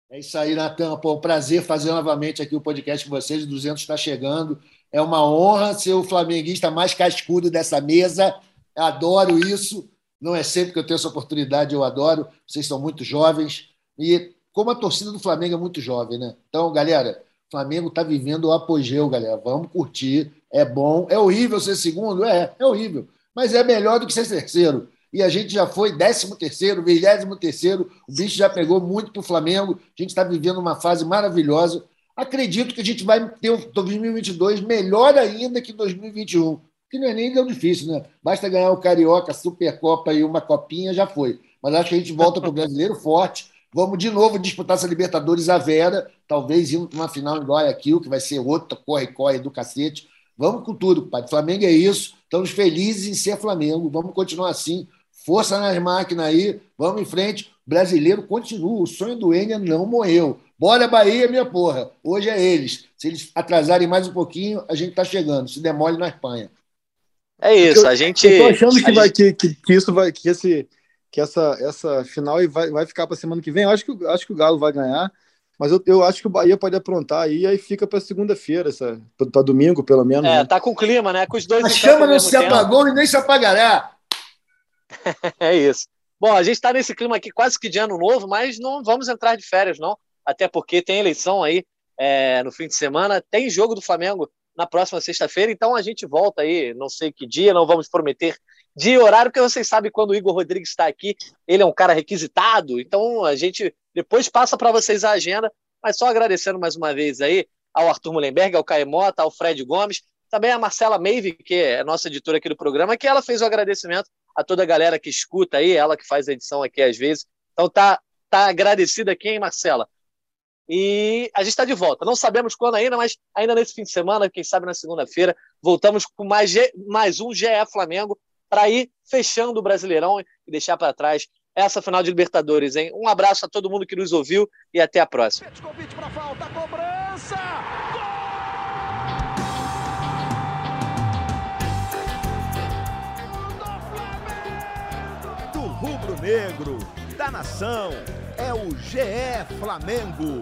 É isso aí, Natan. Pô, um prazer fazer novamente aqui o podcast com vocês. O 200 está chegando. É uma honra ser o flamenguista mais cascudo dessa mesa. Adoro isso. Não é sempre que eu tenho essa oportunidade, eu adoro. Vocês são muito jovens. E como a torcida do Flamengo é muito jovem, né? Então, galera, Flamengo está vivendo o apogeu, galera. Vamos curtir. É bom. É horrível ser segundo? É, é horrível. Mas é melhor do que ser terceiro. e a gente já foi 13 terceiro, 23 terceiro, o bicho já pegou muito para o Flamengo, a gente está vivendo uma fase maravilhosa. Acredito que a gente vai ter um 2022 melhor ainda que 2021, que não é nem tão difícil, né? Basta ganhar o Carioca, Supercopa e uma copinha, já foi. Mas acho que a gente volta para o brasileiro forte. Vamos de novo disputar essa Libertadores à Vera, talvez indo para uma final em Guayaquil, que vai ser outra corre-corre do cacete. Vamos com tudo, pai. Flamengo é isso. Estamos felizes em ser Flamengo. Vamos continuar assim. Força nas máquinas aí. Vamos em frente. brasileiro continua. O sonho do Enya não morreu. Bora, Bahia, minha porra. Hoje é eles. Se eles atrasarem mais um pouquinho, a gente está chegando. Se demole na Espanha. É isso. A gente. Eu tô achando que, vai, que, que, que isso vai. Que, esse, que essa, essa final vai, vai ficar para semana que vem. Eu acho que, acho que o Galo vai ganhar. Mas eu, eu acho que o Bahia pode aprontar aí, e aí fica para segunda-feira, para domingo, pelo menos. É, né? tá com clima, né? Com os dois. A chama não se tempo. apagou e nem se apagará. <laughs> é isso. Bom, a gente está nesse clima aqui quase que de ano novo, mas não vamos entrar de férias, não. Até porque tem eleição aí é, no fim de semana, tem jogo do Flamengo na próxima sexta-feira, então a gente volta aí, não sei que dia, não vamos prometer de horário, porque vocês sabem quando o Igor Rodrigues está aqui, ele é um cara requisitado, então a gente depois passa para vocês a agenda, mas só agradecendo mais uma vez aí ao Arthur Mullenberg, ao Caemota, ao Fred Gomes, também a Marcela Meive, que é nossa editora aqui do programa, que ela fez o agradecimento a toda a galera que escuta aí, ela que faz a edição aqui às vezes. Então tá, tá agradecida aqui, hein, Marcela? E a gente está de volta. Não sabemos quando ainda, mas ainda nesse fim de semana, quem sabe na segunda-feira, voltamos com mais, mais um GE Flamengo para ir fechando o Brasileirão e deixar para trás essa final de Libertadores, hein? Um abraço a todo mundo que nos ouviu e até a próxima. Cobrança! Do rubro-negro, da nação, é o GE Flamengo.